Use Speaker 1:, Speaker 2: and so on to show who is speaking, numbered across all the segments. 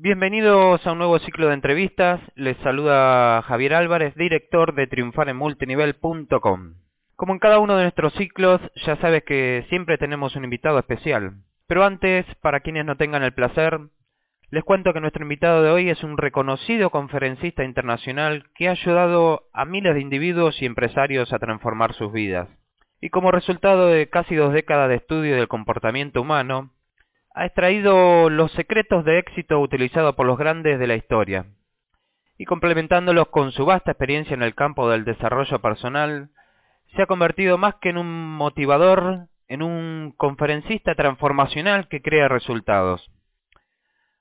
Speaker 1: Bienvenidos a un nuevo ciclo de entrevistas. Les saluda Javier Álvarez, director de triunfaremultinivel.com. Como en cada uno de nuestros ciclos, ya sabes que siempre tenemos un invitado especial. Pero antes, para quienes no tengan el placer, les cuento que nuestro invitado de hoy es un reconocido conferencista internacional que ha ayudado a miles de individuos y empresarios a transformar sus vidas. Y como resultado de casi dos décadas de estudio del comportamiento humano, ha extraído los secretos de éxito utilizados por los grandes de la historia. Y complementándolos con su vasta experiencia en el campo del desarrollo personal, se ha convertido más que en un motivador, en un conferencista transformacional que crea resultados.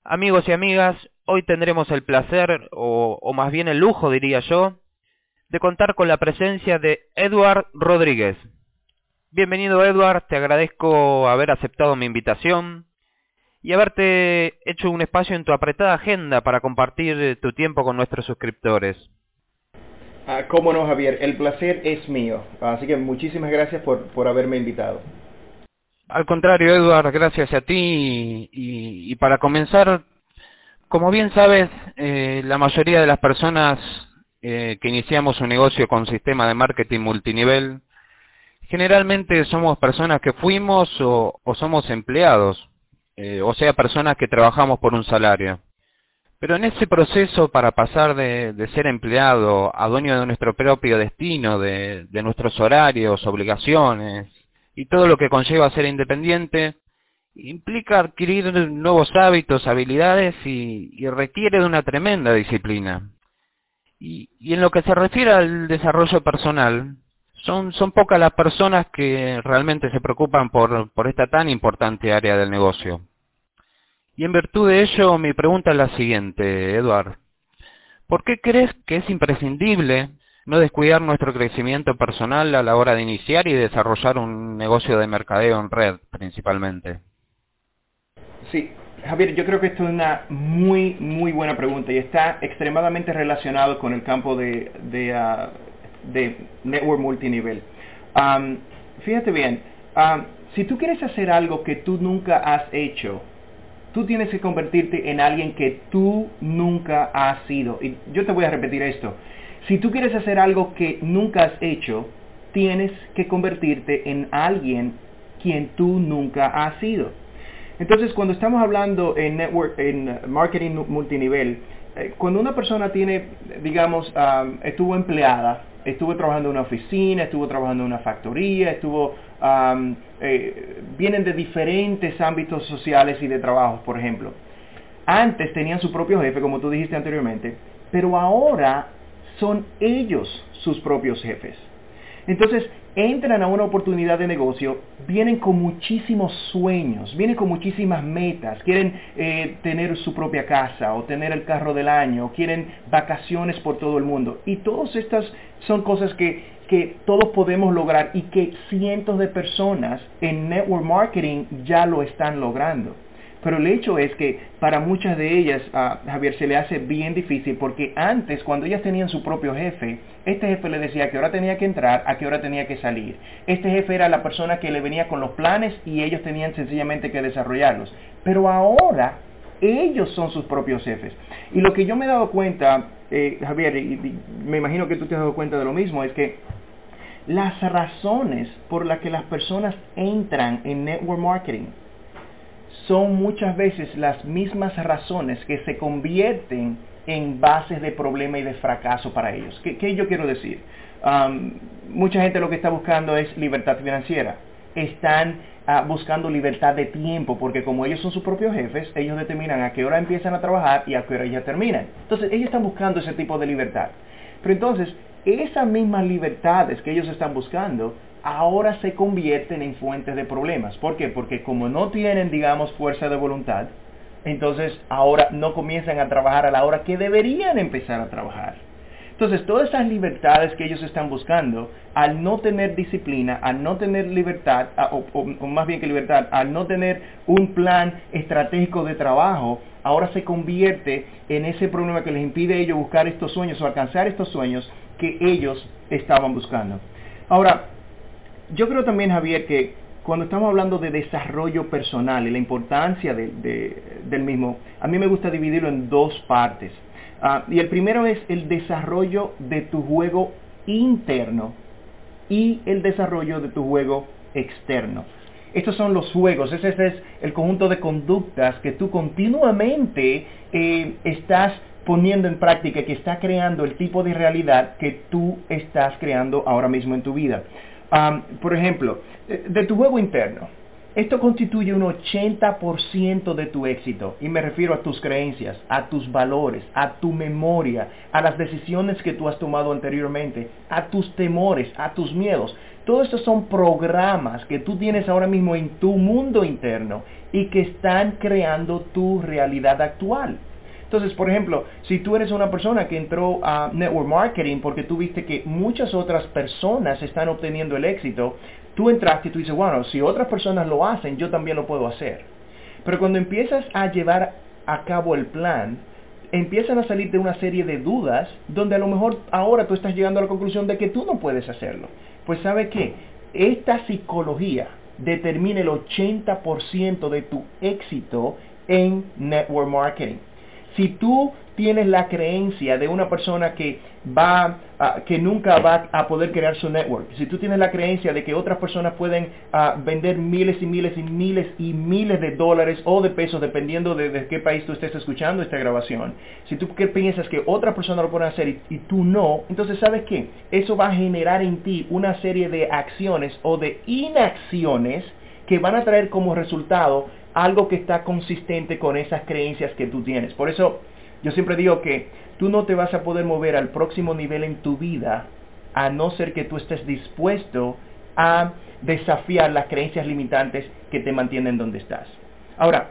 Speaker 1: Amigos y amigas, hoy tendremos el placer, o, o, más bien el lujo diría yo, de contar con la presencia de Edward Rodríguez. Bienvenido Edward, te agradezco haber aceptado mi invitación y haberte hecho un espacio en tu apretada agenda para compartir tu tiempo con nuestros suscriptores.
Speaker 2: Ah, cómo no, Javier, el placer es mío, así que muchísimas gracias por, por haberme invitado.
Speaker 1: Al contrario, Edward, gracias a ti. Y, y para comenzar, como bien sabes, eh, la mayoría de las personas eh, que iniciamos un negocio con sistema de marketing multinivel, generalmente somos personas que fuimos o, o somos empleados, eh, o sea, personas que trabajamos por un salario. Pero en ese proceso para pasar de, ser empleado a dueño de nuestro propio destino, de, nuestros horarios, obligaciones, y todo lo que conlleva ser independiente, implica adquirir nuevos hábitos, habilidades y, requiere de una tremenda disciplina. Y, en lo que se refiere al desarrollo personal, son, son pocas las personas que realmente se preocupan por esta tan importante área del negocio. Y en virtud de ello, mi pregunta es la siguiente, Eduard. ¿Por qué crees que es imprescindible no descuidar nuestro crecimiento personal a la hora de iniciar y desarrollar un negocio de mercadeo en red principalmente.
Speaker 2: Sí, Javier, yo creo que esto es una muy, muy buena pregunta y está extremadamente relacionado con el campo de, de network multinivel. Um, fíjate bien, si tú quieres hacer algo que tú nunca has hecho, tú tienes que convertirte en alguien que tú nunca has sido. Y yo te voy a repetir esto. Si tú quieres hacer algo que nunca has hecho, tienes que convertirte en alguien quien tú nunca has sido. Entonces, cuando estamos hablando en network, en marketing multinivel, eh, cuando una persona tiene, digamos, um, estuvo empleada, estuvo trabajando en una oficina, estuvo trabajando en una factoría, estuvo, eh, vienen de diferentes ámbitos sociales y de trabajo, por ejemplo. Antes tenían su propio jefe, como tú dijiste anteriormente, pero ahora son ellos sus propios jefes. Entonces, entran a una oportunidad de negocio, vienen con muchísimos sueños, vienen con muchísimas metas, quieren eh, tener su propia casa o tener el carro del año, quieren vacaciones por todo el mundo. Y todas estas son cosas que, que todos podemos lograr y que cientos de personas en network marketing ya lo están logrando. Pero el hecho es que para muchas de ellas, a Javier, se le hace bien difícil porque antes, cuando ellas tenían su propio jefe, este jefe le decía a qué hora tenía que entrar, a qué hora tenía que salir. Este jefe era la persona que le venía con los planes y ellos tenían sencillamente que desarrollarlos. Pero ahora ellos son sus propios jefes. Y lo que yo me he dado cuenta, eh, Javier, y me imagino que tú te has dado cuenta de lo mismo, es que las razones por las que las personas entran en network marketing, son muchas veces las mismas razones que se convierten en bases de problema y de fracaso para ellos. ¿Qué, yo quiero decir? Um, mucha gente lo que está buscando es libertad financiera. Están uh, buscando libertad de tiempo porque como ellos son sus propios jefes, ellos determinan a qué hora empiezan a trabajar y a qué hora ya terminan. Entonces ellos están buscando ese tipo de libertad. Pero entonces, esas mismas libertades que ellos están buscando ahora se convierten en fuentes de problemas. ¿Por qué? Porque como no tienen, digamos, fuerza de voluntad, entonces ahora no comienzan a trabajar a la hora que deberían empezar a trabajar. Entonces, todas esas libertades que ellos están buscando, al no tener disciplina, al no tener libertad, o, más bien que libertad, al no tener un plan estratégico de trabajo, ahora se convierte en ese problema que les impide a ellos buscar estos sueños o alcanzar estos sueños que ellos estaban buscando. Ahora, yo creo también, Javier, que cuando estamos hablando de desarrollo personal y la importancia del mismo, a mí me gusta dividirlo en dos partes. Ah, y el primero es el desarrollo de tu juego interno y el desarrollo de tu juego externo. Estos son los juegos, ese es el conjunto de conductas que tú continuamente eh, estás poniendo en práctica, que está creando el tipo de realidad que tú estás creando ahora mismo en tu vida. Por ejemplo, de tu juego interno. Esto constituye un 80% de tu éxito y me refiero a tus creencias, a tus valores, a tu memoria, a las decisiones que tú has tomado anteriormente, a tus temores, a tus miedos. Todos estos son programas que tú tienes ahora mismo en tu mundo interno y que están creando tu realidad actual. Entonces, por ejemplo, si tú eres una persona que entró a network marketing porque tú viste que muchas otras personas están obteniendo el éxito, tú entraste y tú dices, bueno, si otras personas lo hacen, yo también lo puedo hacer. Pero cuando empiezas a llevar a cabo el plan, empiezan a salir de una serie de dudas donde a lo mejor ahora tú estás llegando a la conclusión de que tú no puedes hacerlo. Pues sabe qué, esta psicología determina el 80% de tu éxito en network marketing. Si tú tienes la creencia de una persona que va que nunca va a poder crear su network, si tú tienes la creencia de que otras personas pueden vender miles y miles y miles y miles de dólares o de pesos dependiendo de, qué país tú estés escuchando esta grabación, si tú piensas que otra persona lo puede hacer y tú no, entonces sabes qué, eso va a generar en ti una serie de acciones o de inacciones que van a traer como resultado algo que está consistente con esas creencias que tú tienes. Por eso yo siempre digo que tú no te vas a poder mover al próximo nivel en tu vida a no ser que tú estés dispuesto a desafiar las creencias limitantes que te mantienen donde estás. Ahora,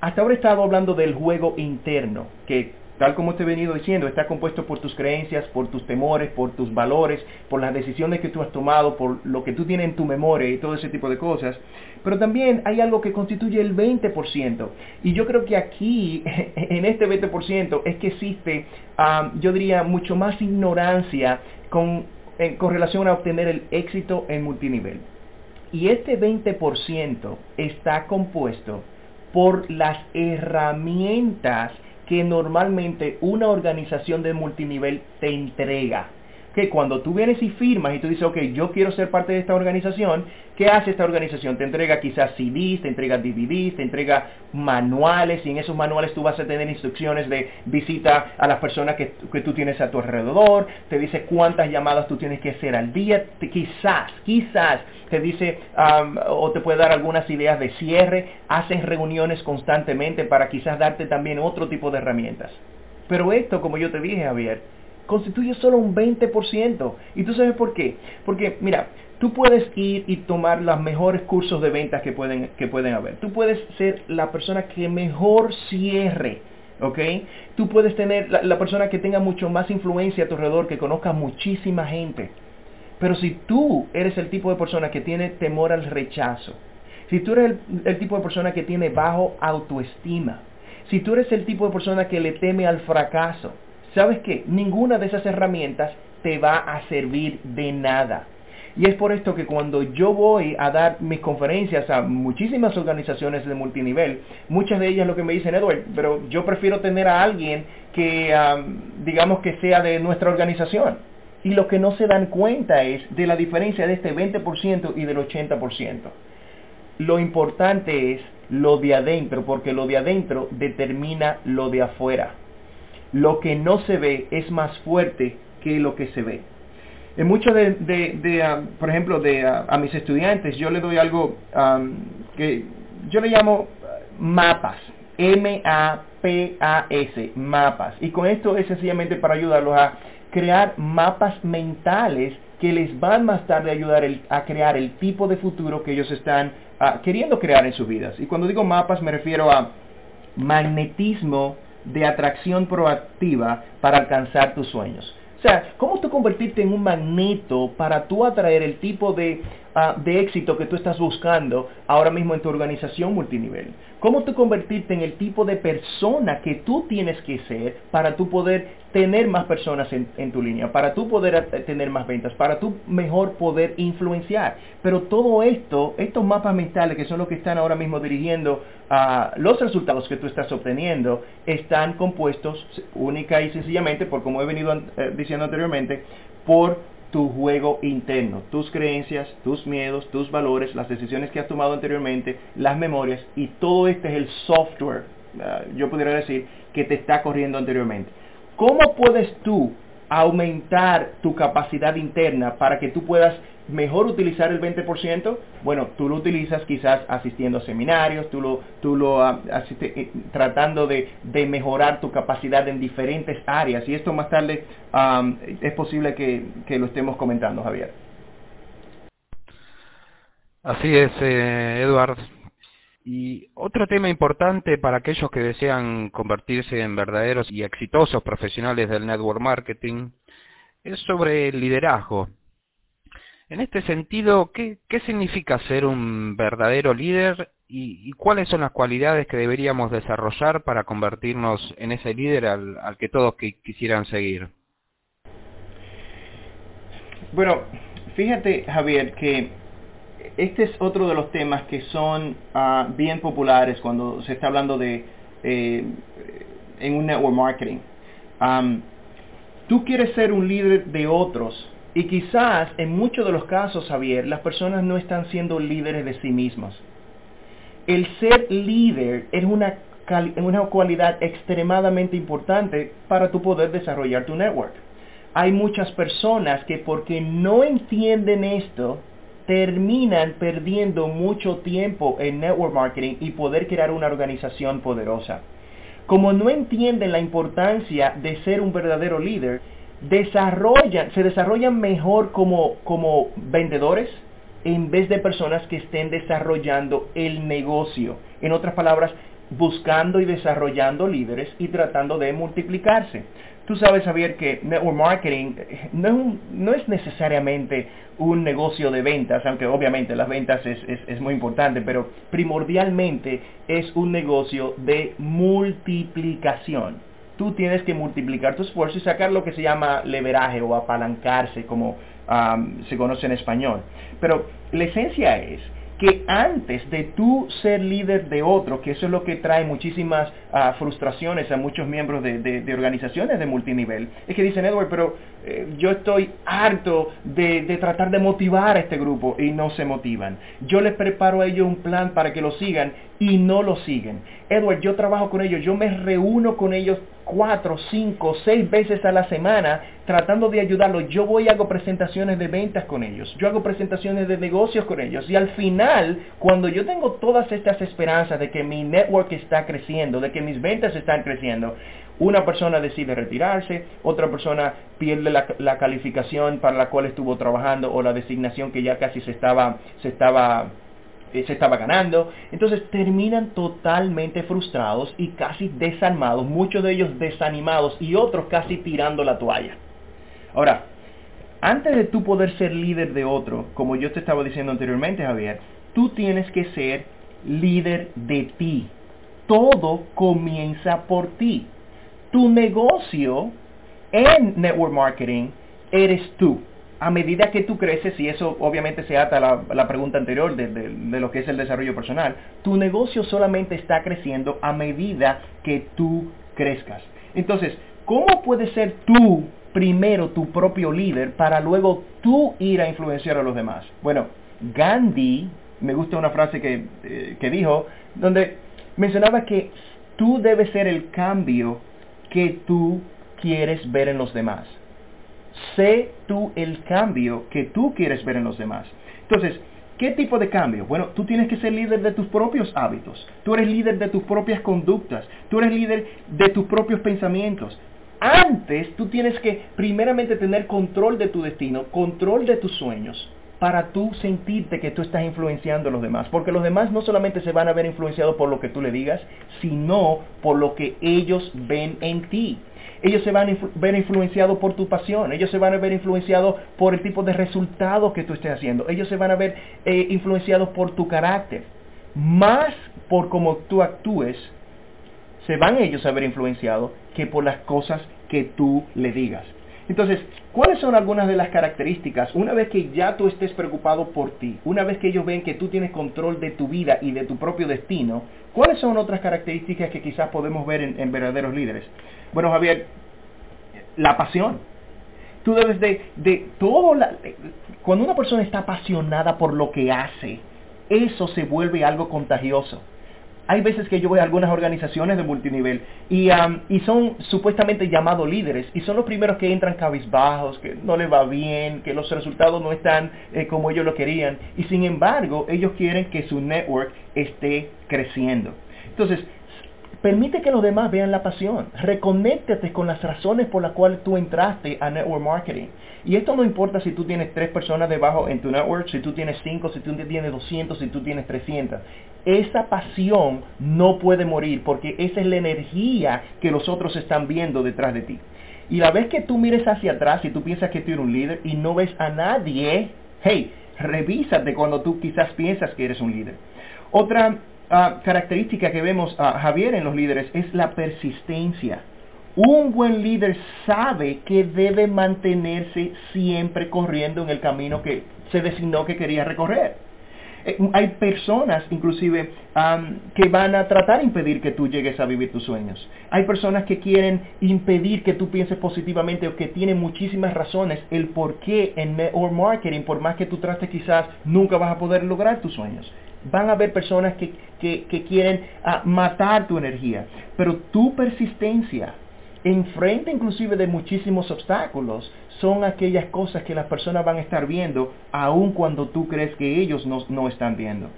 Speaker 2: hasta ahora he estado hablando del juego interno, que tal como te he venido diciendo, está compuesto por tus creencias, por tus temores, por tus valores, por las decisiones que tú has tomado, por lo que tú tienes en tu memoria y todo ese tipo de cosas. Pero también hay algo que constituye el 20%. Y yo creo que aquí, en este 20%, es que existe, yo diría, mucho más ignorancia con, con relación a obtener el éxito en multinivel. Y este 20% está compuesto por las herramientas que normalmente una organización de multinivel te entrega que cuando tú vienes y firmas y tú dices, ok, yo quiero ser parte de esta organización, ¿qué hace esta organización? Te entrega quizás CDs, te entrega DVDs, te entrega manuales y en esos manuales tú vas a tener instrucciones de visita a las personas que, tú tienes a tu alrededor, te dice cuántas llamadas tú tienes que hacer al día, quizás, quizás te dice o te puede dar algunas ideas de cierre, hacen reuniones constantemente para quizás darte también otro tipo de herramientas. Pero esto, como yo te dije, Javier, constituye solo un 20%. ¿Y tú sabes por qué? Porque, mira, tú puedes ir y tomar los mejores cursos de ventas que pueden, que pueden haber. Tú puedes ser la persona que mejor cierre. ¿ok? Tú puedes tener la, persona que tenga mucho más influencia a tu alrededor, que conozca muchísima gente. Pero si tú eres el tipo de persona que tiene temor al rechazo, si tú eres el tipo de persona que tiene bajo autoestima, si tú eres el tipo de persona que le teme al fracaso, ¿sabes qué? Ninguna de esas herramientas te va a servir de nada. Y es por esto que cuando yo voy a dar mis conferencias a muchísimas organizaciones de multinivel, muchas de ellas lo que me dicen, Edward, pero yo prefiero tener a alguien que, digamos que sea de nuestra organización. Y lo que no se dan cuenta es de la diferencia de este 20% y del 80%. Lo importante es lo de adentro, porque lo de adentro determina lo de afuera lo que no se ve es más fuerte que lo que se ve. En muchos de, ah, por ejemplo, de, ah, a mis estudiantes, yo le doy algo que yo le llamo ah, mapas, M-A-P-A-S, mapas. Y con esto es sencillamente para ayudarlos a crear mapas mentales que les van más tarde a ayudar a crear el tipo de futuro que ellos están queriendo crear en sus vidas. Y cuando digo mapas me refiero a magnetismo de atracción proactiva para alcanzar tus sueños. O sea, ¿cómo tú convertirte en un magneto para tú atraer el tipo de, ah, de éxito que tú estás buscando ahora mismo en tu organización multinivel? ¿Cómo tú convertirte en el tipo de persona que tú tienes que ser para tú poder tener más personas en, tu línea, para tú poder tener más ventas, para tú mejor poder influenciar? Pero todo esto, estos mapas mentales que son los que están ahora mismo dirigiendo a los resultados que tú estás obteniendo, están compuestos única y sencillamente, por como he venido eh, diciendo anteriormente, por tu juego interno, tus creencias, tus miedos, tus valores, las decisiones que has tomado anteriormente, las memorias y todo este es el software, ah, yo podría decir, que te está corriendo anteriormente. ¿Cómo puedes tú aumentar tu capacidad interna para que tú puedas mejor utilizar el 20%? Bueno, tú lo utilizas quizás asistiendo a seminarios, tú lo, tú lo ah, eh, tratando de, mejorar tu capacidad en diferentes áreas. Y esto más tarde es posible que, lo estemos comentando, Javier.
Speaker 1: Así es, eh, Eduard. Y otro tema importante para aquellos que desean convertirse en verdaderos y exitosos profesionales del network marketing es sobre el liderazgo. En este sentido, ¿qué, significa ser un verdadero líder y, cuáles son las cualidades que deberíamos desarrollar para convertirnos en ese líder al, que todos quisieran seguir?
Speaker 2: Bueno, fíjate Javier que este es otro de los temas que son ah, bien populares cuando se está hablando de eh, en un network marketing. tú quieres ser un líder de otros y quizás en muchos de los casos, Javier, las personas no están siendo líderes de sí mismas. El ser líder es una, una cualidad extremadamente importante para tu poder desarrollar tu network. Hay muchas personas que porque no entienden esto, terminan perdiendo mucho tiempo en network marketing y poder crear una organización poderosa. Como no entienden la importancia de ser un verdadero líder, desarrollan, se desarrollan mejor como, como vendedores en vez de personas que estén desarrollando el negocio. En otras palabras, buscando y desarrollando líderes y tratando de multiplicarse. Tú sabes, Javier, que network marketing no, no es necesariamente un negocio de ventas, aunque obviamente las ventas es, es, es, muy importante, pero primordialmente es un negocio de multiplicación tú tienes que multiplicar tu esfuerzo y sacar lo que se llama leveraje o apalancarse, como se conoce en español. Pero la esencia es que antes de tú ser líder de otro, que eso es lo que trae muchísimas ah, frustraciones a muchos miembros de, organizaciones de multinivel, es que dicen, Edward, pero eh, yo estoy harto de, de, tratar de motivar a este grupo y no se motivan. Yo les preparo a ellos un plan para que lo sigan y no lo siguen. Edward, yo trabajo con ellos, yo me reúno con ellos cuatro, cinco, seis veces a la semana tratando de ayudarlos. Yo voy y hago presentaciones de ventas con ellos. Yo hago presentaciones de negocios con ellos. Y al final, cuando yo tengo todas estas esperanzas de que mi network está creciendo, de que mis ventas están creciendo, una persona decide retirarse, otra persona pierde la, calificación para la cual estuvo trabajando o la designación que ya casi se estaba, se estaba eh, se estaba ganando. Entonces terminan totalmente frustrados y casi desarmados, muchos de ellos desanimados y otros casi tirando la toalla. Ahora, antes de tú poder ser líder de otro, como yo te estaba diciendo anteriormente, Javier, tú tienes que ser líder de ti. Todo comienza por ti. Tu negocio en network marketing eres tú a medida que tú creces, y eso obviamente se ata a la, pregunta anterior de, de, lo que es el desarrollo personal, tu negocio solamente está creciendo a medida que tú crezcas. Entonces, ¿cómo puedes ser tú primero tu propio líder para luego tú ir a influenciar a los demás? Bueno, Gandhi, me gusta una frase que, eh, que dijo, donde mencionaba que tú debes ser el cambio que tú quieres ver en los demás. Sé tú el cambio que tú quieres ver en los demás. Entonces, ¿qué tipo de cambio? Bueno, tú tienes que ser líder de tus propios hábitos. Tú eres líder de tus propias conductas. Tú eres líder de tus propios pensamientos. Antes, tú tienes que primeramente tener control de tu destino, control de tus sueños. Para tú sentirte que tú estás influenciando a los demás. Porque los demás no solamente se van a ver influenciados por lo que tú le digas, sino por lo que ellos ven en ti. Ellos se van a ver influenciados por tu pasión, ellos se van a ver influenciados por el tipo de resultados que tú estés haciendo, ellos se van a ver eh, influenciados por tu carácter. Más por cómo tú actúes, se van ellos a ver influenciados que por las cosas que tú le digas. Entonces, ¿cuáles son algunas de las características? Una vez que ya tú estés preocupado por ti, una vez que ellos ven que tú tienes control de tu vida y de tu propio destino, ¿cuáles son otras características que quizás podemos ver en, verdaderos líderes? Bueno, Javier, la pasión. Tú debes de, de todo, la, cuando una persona está apasionada por lo que hace, eso se vuelve algo contagioso hay veces que yo voy a algunas organizaciones de multinivel y, son supuestamente llamados líderes y son los primeros que entran cabizbajos, que no les va bien, que los resultados no están eh, como ellos lo querían y sin embargo ellos quieren que su network esté creciendo. Entonces, permite que los demás vean la pasión, reconéctate con las razones por las cuales tú entraste a network marketing. Y esto no importa si tú tienes tres personas debajo en tu network, si tú tienes cinco, si tú tienes 200, si tú tienes 300 esa pasión no puede morir porque esa es la energía que los otros están viendo detrás de ti. Y la vez que tú mires hacia atrás y tú piensas que tú eres un líder y no ves a nadie, hey, revísate cuando tú quizás piensas que eres un líder. Otra ah, característica que vemos, a Javier, en los líderes es la persistencia. Un buen líder sabe que debe mantenerse siempre corriendo en el camino que se designó que quería recorrer. Eh, hay personas inclusive que van a tratar de impedir que tú llegues a vivir tus sueños. Hay personas que quieren impedir que tú pienses positivamente o que tienen muchísimas razones el por qué en network marketing, por más que tú trates quizás, nunca vas a poder lograr tus sueños. Van a haber personas que, que, quieren ah, matar tu energía, pero tu persistencia, enfrente inclusive de muchísimos obstáculos, son aquellas cosas que las personas van a estar viendo aun cuando tú crees que ellos no, están viendo.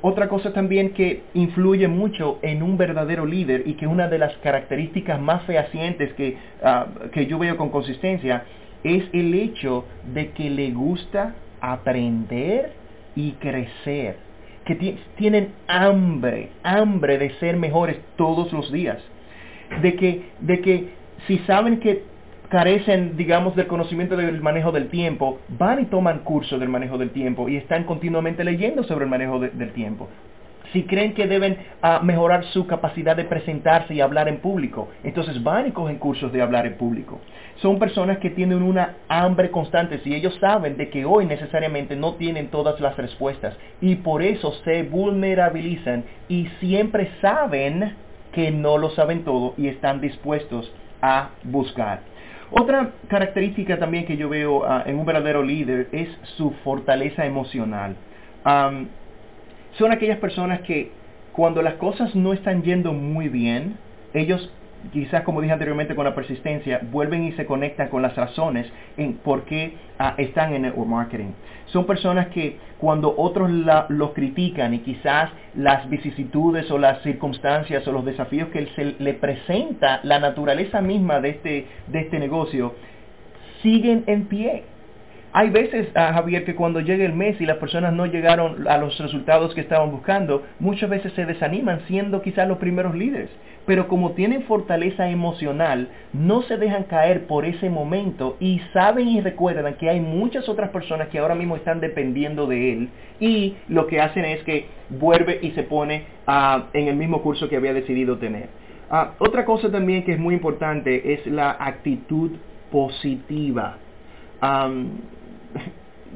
Speaker 2: otra cosa también que influye mucho en un verdadero líder y que una de las características más fehacientes que, ah, que yo veo con consistencia es el hecho de que le gusta aprender y crecer. Que tienen hambre, hambre de ser mejores todos los días. De que, de que si saben que carecen, digamos, del conocimiento del manejo del tiempo, van y toman cursos del manejo del tiempo y están continuamente leyendo sobre el manejo del tiempo. Si creen que deben ah, mejorar su capacidad de presentarse y hablar en público, entonces van y cogen cursos de hablar en público. Son personas que tienen una hambre constante si ellos saben de que hoy necesariamente no tienen todas las respuestas y por eso se vulnerabilizan y siempre saben que no lo saben todo y están dispuestos a buscar. Otra característica también que yo veo ah, en un verdadero líder es su fortaleza emocional. son aquellas personas que cuando las cosas no están yendo muy bien, ellos quizás como dije anteriormente con la persistencia, vuelven y se conectan con las razones en por qué ah, están en network marketing. Son personas que cuando otros los critican y quizás las vicisitudes o las circunstancias o los desafíos que se le presenta la naturaleza misma de este, de este negocio, siguen en pie. Hay veces, ah, Javier, que cuando llega el mes y las personas no llegaron a los resultados que estaban buscando, muchas veces se desaniman siendo quizás los primeros líderes pero como tienen fortaleza emocional, no se dejan caer por ese momento y saben y recuerdan que hay muchas otras personas que ahora mismo están dependiendo de él y lo que hacen es que vuelve y se pone ah, en el mismo curso que había decidido tener. Ah, otra cosa también que es muy importante es la actitud positiva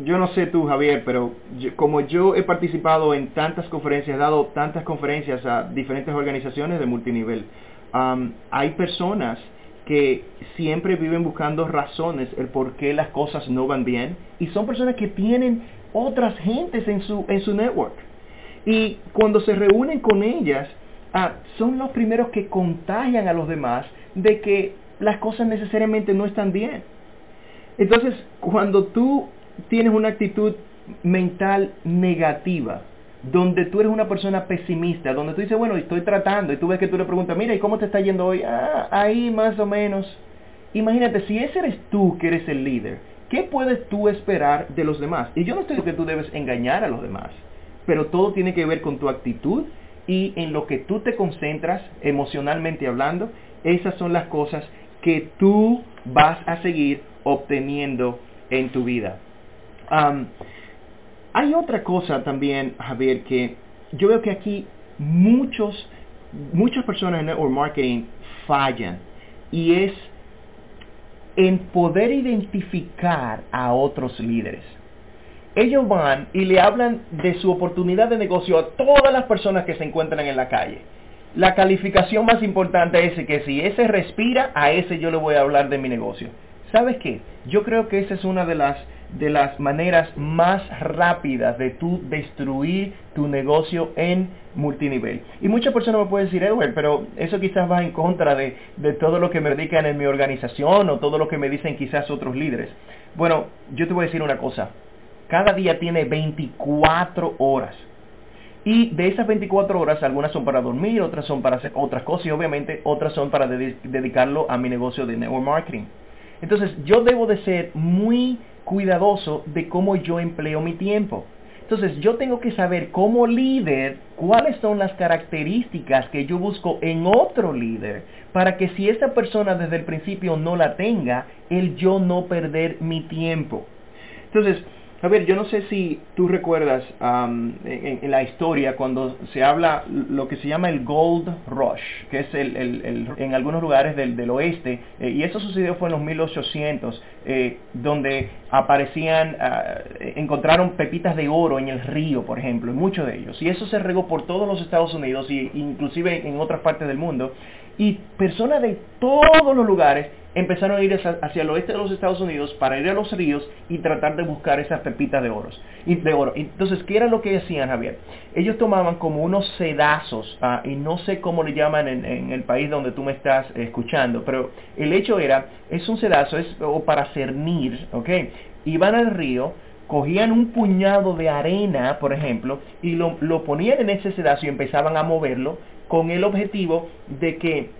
Speaker 2: yo no sé tú, Javier, pero como yo he participado en tantas conferencias, he dado tantas conferencias a diferentes organizaciones de multinivel, hay personas que siempre viven buscando razones el por qué las cosas no van bien y son personas que tienen otras gentes en su, en su network. Y cuando se reúnen con ellas, ah, son los primeros que contagian a los demás de que las cosas necesariamente no están bien. Entonces, cuando tú tienes una actitud mental negativa, donde tú eres una persona pesimista, donde tú dices, bueno, estoy tratando, y tú ves que tú le preguntas, mira, ¿y cómo te está yendo hoy? Ah, ahí más o menos. Imagínate, si ese eres tú que eres el líder, ¿qué puedes tú esperar de los demás? Y yo no estoy diciendo que tú debes engañar a los demás, pero todo tiene que ver con tu actitud y en lo que tú te concentras emocionalmente hablando. Esas son las cosas que tú vas a seguir obteniendo en tu vida. Hay otra cosa también, Javier, que yo veo que aquí muchos, muchas personas en network marketing fallan y es en poder identificar a otros líderes. Ellos van y le hablan de su oportunidad de negocio a todas las personas que se encuentran en la calle. La calificación más importante es que si ese respira, a ese yo le voy a hablar de mi negocio. ¿Sabes qué? Yo creo que esa es una de las de las maneras más rápidas de tú destruir tu negocio en multinivel. Y muchas personas me pueden decir, Edward, pero eso quizás va en contra de, de todo lo que me dedican en mi organización o todo lo que me dicen quizás otros líderes. Bueno, yo te voy a decir una cosa. Cada día tiene 24 horas. Y de esas 24 horas, algunas son para dormir, otras son para hacer otras cosas y obviamente otras son para dedicarlo a mi negocio de network marketing. Entonces yo debo de ser muy cuidadoso de cómo yo empleo mi tiempo. Entonces yo tengo que saber como líder cuáles son las características que yo busco en otro líder para que si esa persona desde el principio no la tenga, el yo no perder mi tiempo. Entonces, a ver, yo no sé si tú recuerdas en, la historia cuando se habla lo que se llama el Gold Rush, que es el, en algunos lugares del, oeste, eh, y eso sucedió fue en los 1800, eh, donde aparecían, ah, encontraron pepitas de oro en el río, por ejemplo, en muchos de ellos, y eso se regó por todos los Estados Unidos e inclusive en otras partes del mundo, y personas de todos los lugares empezaron a ir hacia, el oeste de los Estados Unidos para ir a los ríos y tratar de buscar esas pepitas de, oro. de oro. Entonces, ¿qué era lo que hacían, Javier? Ellos tomaban como unos sedazos, ah, y no sé cómo le llaman en, el país donde tú me estás escuchando, pero el hecho era, es un sedazo, es o para cernir, ¿ok? Iban al río, cogían un puñado de arena, por ejemplo, y lo, lo ponían en ese sedazo y empezaban a moverlo con el objetivo de que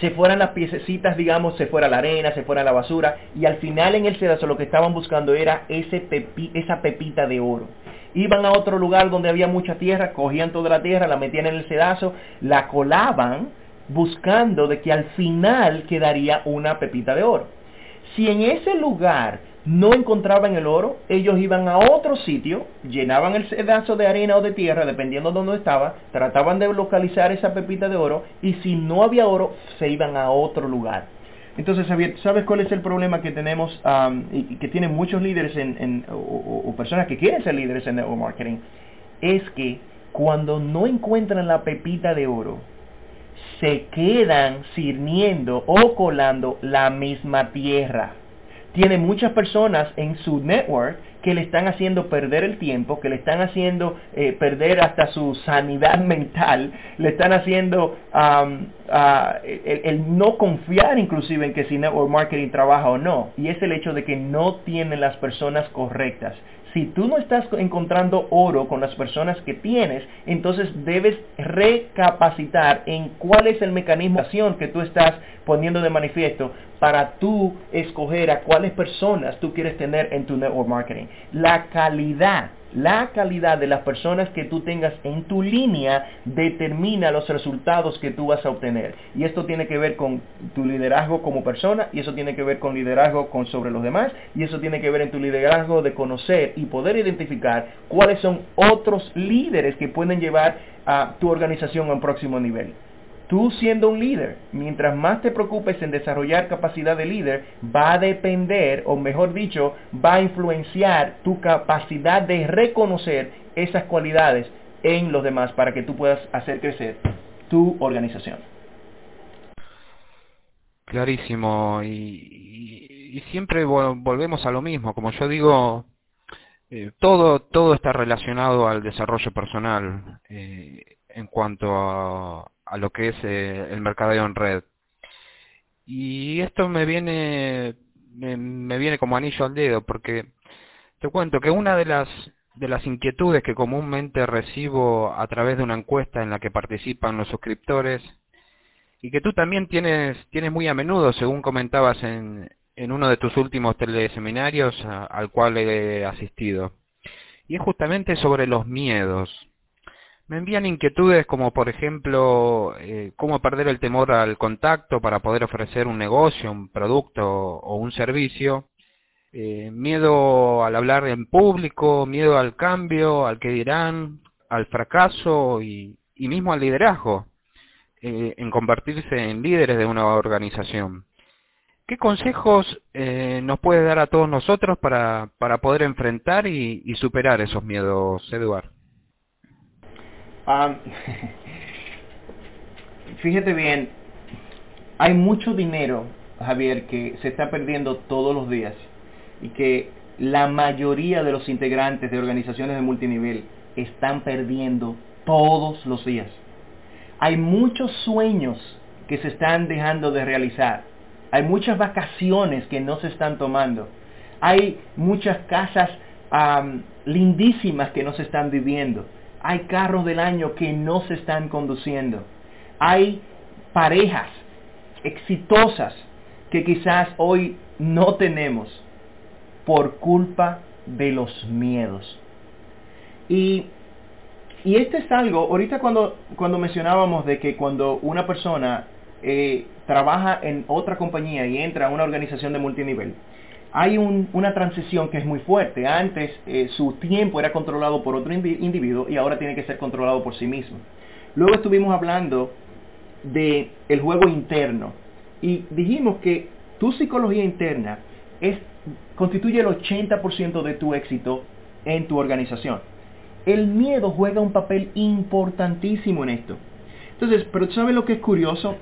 Speaker 2: se fueran las piececitas, digamos, se fuera la arena, se fuera la basura, y al final en el sedazo lo que estaban buscando era esa pepita de oro. Iban a otro lugar donde había mucha tierra, cogían toda la tierra, la metían en el sedazo, la colaban, buscando de que al final quedaría una pepita de oro. Si en ese lugar no encontraban el oro, ellos iban a otro sitio, llenaban el pedazo de arena o de tierra, dependiendo de dónde estaba, trataban de localizar esa pepita de oro y si no había oro, se iban a otro lugar. Entonces, ¿sabes cuál es el problema que tenemos y que tienen muchos líderes en, o, personas que quieren ser líderes en network marketing? Es que cuando no encuentran la pepita de oro, se quedan sirviendo o colando la misma tierra tiene muchas personas en su network que le están haciendo perder el tiempo, que le están haciendo eh, perder hasta su sanidad mental, le están haciendo el, no confiar inclusive en que si network marketing trabaja o no. Y es el hecho de que no tienen las personas correctas. Si tú no estás encontrando oro con las personas que tienes, entonces debes recapacitar en cuál es el mecanismo de acción que tú estás poniendo de manifiesto para tú escoger a cuáles personas tú quieres tener en tu network marketing. La calidad la calidad de las personas que tú tengas en tu línea determina los resultados que tú vas a obtener. Y esto tiene que ver con tu liderazgo como persona, y eso tiene que ver con liderazgo con sobre los demás, y eso tiene que ver en tu liderazgo de conocer y poder identificar cuáles son otros líderes que pueden llevar a tu organización a un próximo nivel. Tú siendo un líder, mientras más te preocupes en desarrollar capacidad de líder, va a depender, o mejor dicho, va a influenciar tu capacidad de reconocer esas cualidades en los demás para que tú puedas hacer crecer tu organización.
Speaker 1: Clarísimo, y, siempre volvemos a lo mismo, como yo digo, eh, todo, todo está relacionado al desarrollo personal eh, en cuanto a, a lo que es eh, el mercadeo en red. Y esto me viene, me, viene como anillo al dedo, porque te cuento que una de las, de las inquietudes que comúnmente recibo a través de una encuesta en la que participan los suscriptores, y que tú también tienes, tienes muy a menudo, según comentabas en, en uno de tus últimos teleseminarios al cual he asistido. Y es justamente sobre los miedos. Me envían inquietudes como por ejemplo eh, cómo perder el temor al contacto para poder ofrecer un negocio, un producto o un servicio. Eh, miedo al hablar en público, miedo al cambio, al que dirán, al fracaso y, mismo al liderazgo, eh, en convertirse en líderes de una organización. ¿Qué consejos nos puede dar a todos nosotros para, para poder enfrentar y, y superar esos miedos, Eduard?
Speaker 2: fíjate bien, hay mucho dinero, Javier, que se está perdiendo todos los días y que la mayoría de los integrantes de organizaciones de multinivel están perdiendo todos los días. Hay muchos sueños que se están dejando de realizar. Hay muchas vacaciones que no se están tomando. Hay muchas casas lindísimas que no se están viviendo. Hay carros del año que no se están conduciendo. Hay parejas exitosas que quizás hoy no tenemos por culpa de los miedos. Y, y este es algo, ahorita cuando, cuando mencionábamos de que cuando una persona eh, trabaja en otra compañía y entra a una organización de multinivel, hay una transición que es muy fuerte. Antes eh, su tiempo era controlado por otro individuo y ahora tiene que ser controlado por sí mismo. Luego estuvimos hablando del el juego interno y dijimos que tu psicología interna constituye el 80% de tu éxito en tu organización. El miedo juega un papel importantísimo en esto. Entonces, pero ¿sabes lo que es curioso?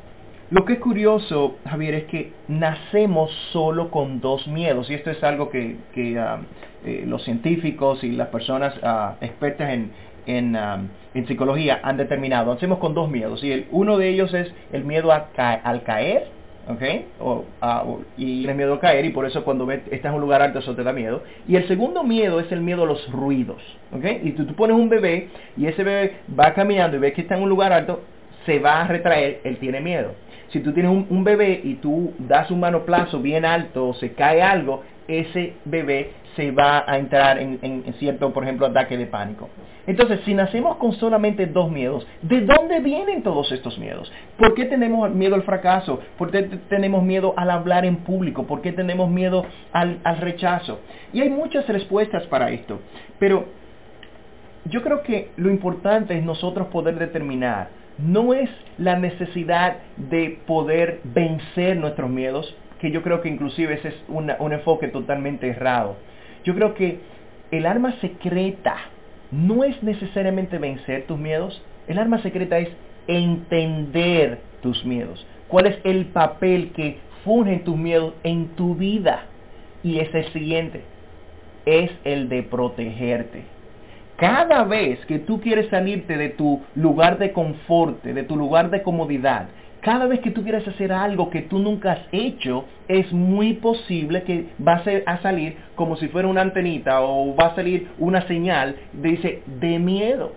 Speaker 2: Lo que es curioso, Javier, es que nacemos solo con dos miedos, y esto es algo que, ah, eh, los científicos y las personas ah, expertas en, ah, en, psicología han determinado. Nacemos con dos miedos, y uno de ellos es el miedo al caer, ¿ok? Y el miedo a caer, y por eso cuando estás en un lugar alto eso te da miedo. Y el segundo miedo es el miedo a los ruidos. Y tú, tú pones un bebé, y ese bebé va caminando y ves que está en un lugar alto, se va a retraer, él tiene miedo. Si tú tienes un, bebé y tú das un manoplazo bien alto o se cae algo, ese bebé se va a entrar en, cierto, por ejemplo, ataque de pánico. Entonces, si nacemos con solamente dos miedos, ¿de dónde vienen todos estos miedos? ¿Por qué tenemos miedo al fracaso? ¿Por qué tenemos miedo al hablar en público? ¿Por qué tenemos miedo al, al rechazo? Y hay muchas respuestas para esto. Pero yo creo que lo importante es nosotros poder determinar no es la necesidad de poder vencer nuestros miedos, que yo creo que inclusive ese es un enfoque totalmente errado. Yo creo que el arma secreta no es necesariamente vencer tus miedos, el arma secreta es entender tus miedos. ¿Cuál es el papel que fungen tus miedos en tu vida? Y es el siguiente, es el de protegerte. Cada vez que tú quieres salirte de tu lugar de confort, de tu lugar de comodidad, cada vez que tú quieres hacer algo que tú nunca has hecho, es muy posible que va a, salir como si fuera una antenita o va a salir una señal, dice, de miedo.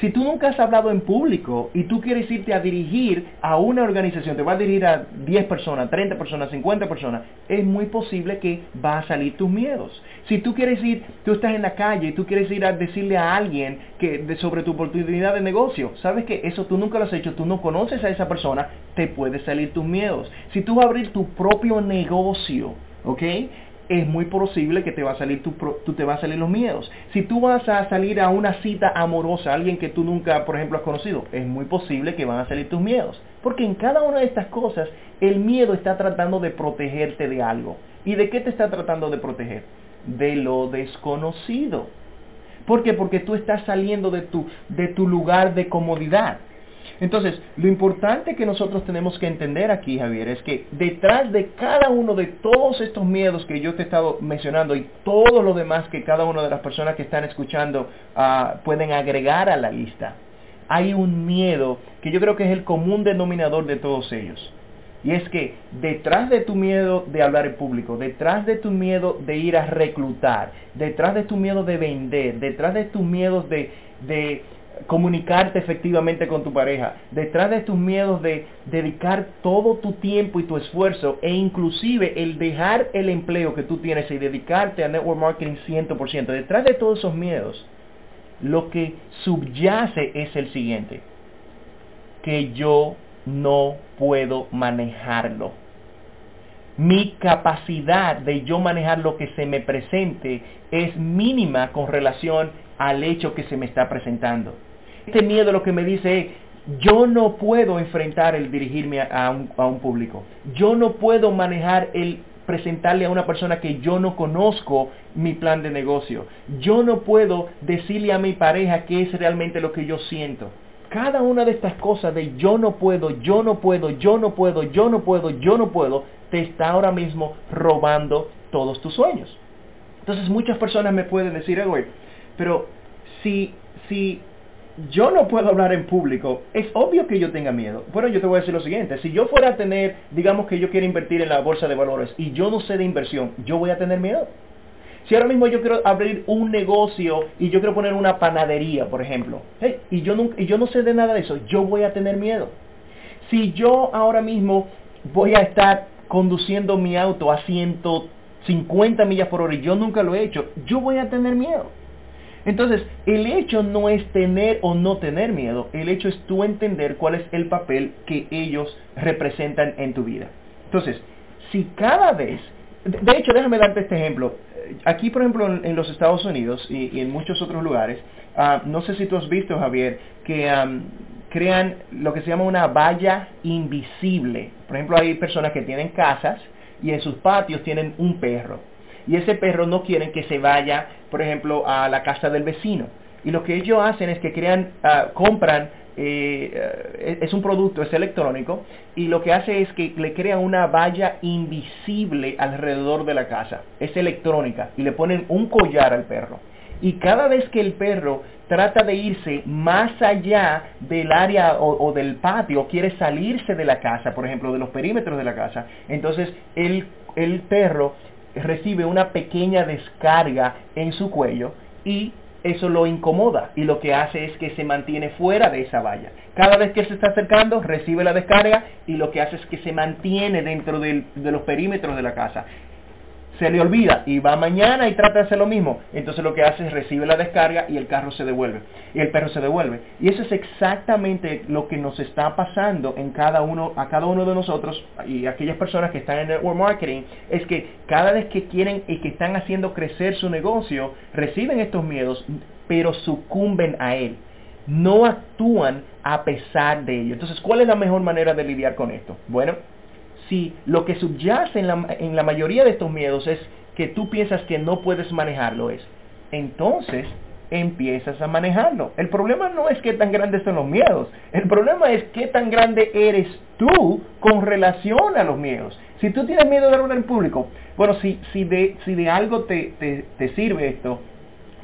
Speaker 2: Si tú nunca has hablado en público y tú quieres irte a dirigir a una organización, te vas a dirigir a 10 personas, 30 personas, 50 personas, es muy posible que va a salir tus miedos. Si tú quieres ir, tú estás en la calle y tú quieres ir a decirle a alguien que, sobre tu oportunidad de negocio, sabes que eso tú nunca lo has hecho, tú no conoces a esa persona, te puede salir tus miedos. Si tú vas a abrir tu propio negocio, ¿ok? es muy posible que te va a salir tu, tú te va a salir los miedos. Si tú vas a salir a una cita amorosa, alguien que tú nunca, por ejemplo, has conocido, es muy posible que van a salir tus miedos. Porque en cada una de estas cosas, el miedo está tratando de protegerte de algo. ¿Y de qué te está tratando de proteger? De lo desconocido. ¿Por qué? Porque tú estás saliendo de tu, de tu lugar de comodidad. Entonces, lo importante que nosotros tenemos que entender aquí, Javier, es que detrás de cada uno de todos estos miedos que yo te he estado mencionando y todo lo demás que cada una de las personas que están escuchando ah, pueden agregar a la lista, hay un miedo que yo creo que es el común denominador de todos ellos. Y es que detrás de tu miedo de hablar en público, detrás de tu miedo de ir a reclutar, detrás de tu miedo de vender, detrás de tus miedos de, de comunicarte efectivamente con tu pareja, detrás de tus miedos de dedicar todo tu tiempo y tu esfuerzo e inclusive el dejar el empleo que tú tienes y dedicarte a network marketing 100%, detrás de todos esos miedos, lo que subyace es el siguiente, que yo no puedo manejarlo. Mi capacidad de yo manejar lo que se me presente es mínima con relación al hecho que se me está presentando. Este miedo lo que me dice es, yo no puedo enfrentar el dirigirme a un, público. Yo no puedo manejar el presentarle a una persona que yo no conozco mi plan de negocio. Yo no puedo decirle a mi pareja qué es realmente lo que yo siento. Cada una de estas cosas de yo no puedo, yo no puedo, yo no puedo, yo no puedo, yo no puedo, te está ahora mismo robando todos tus sueños. Entonces muchas personas me pueden decir, güey, pero si, si yo no puedo hablar en público, es obvio que yo tenga miedo. Bueno, yo te voy a decir lo siguiente, si yo fuera a tener, digamos que yo quiero invertir en la bolsa de valores y yo no sé de inversión, yo voy a tener miedo. Si ahora mismo yo quiero abrir un negocio y yo quiero poner una panadería, por ejemplo, y, yo no, y yo no sé de nada de eso, yo voy a tener miedo. Si yo ahora mismo voy a estar conduciendo mi auto a 150 millas por hora y yo nunca lo he hecho, yo voy a tener miedo. Entonces, el hecho no es tener o no tener miedo, el hecho es tú entender cuál es el papel que ellos representan en tu vida. Entonces, si cada vez, de hecho, déjame darte este ejemplo. Aquí, por ejemplo, en, los Estados Unidos y, en muchos otros lugares, ah, no sé si tú has visto, Javier, que crean lo que se llama una valla invisible. Por ejemplo, hay personas que tienen casas y en sus patios tienen un perro y ese perro no quieren que se vaya, por ejemplo, a la casa del vecino. Y lo que ellos hacen es que crean, ah, compran, eh, eh, es un producto, es electrónico, y lo que hace es que le crean una valla invisible alrededor de la casa. Es electrónica y le ponen un collar al perro. Y cada vez que el perro trata de irse más allá del área o, o, del patio, quiere salirse de la casa, por ejemplo, de los perímetros de la casa, entonces el, el perro recibe una pequeña descarga en su cuello y eso lo incomoda y lo que hace es que se mantiene fuera de esa valla. Cada vez que se está acercando, recibe la descarga y lo que hace es que se mantiene dentro de los perímetros de la casa se le olvida y va mañana y trata de hacer lo mismo. Entonces lo que hace es recibe la descarga y el carro se devuelve. Y el perro se devuelve. Y eso es exactamente lo que nos está pasando en cada uno, a cada uno de nosotros y aquellas personas que están en network marketing, es que cada vez que quieren y que están haciendo crecer su negocio, reciben estos miedos, pero sucumben a él. No actúan a pesar de ello. Entonces, ¿cuál es la mejor manera de lidiar con esto? Bueno, si lo que subyace en la, mayoría de estos miedos es que tú piensas que no puedes manejarlo, es entonces empiezas a manejarlo. El problema no es qué tan grandes son los miedos, el problema es qué tan grande eres tú con relación a los miedos. Si tú tienes miedo de hablar en público, bueno, si, de, algo te, sirve esto,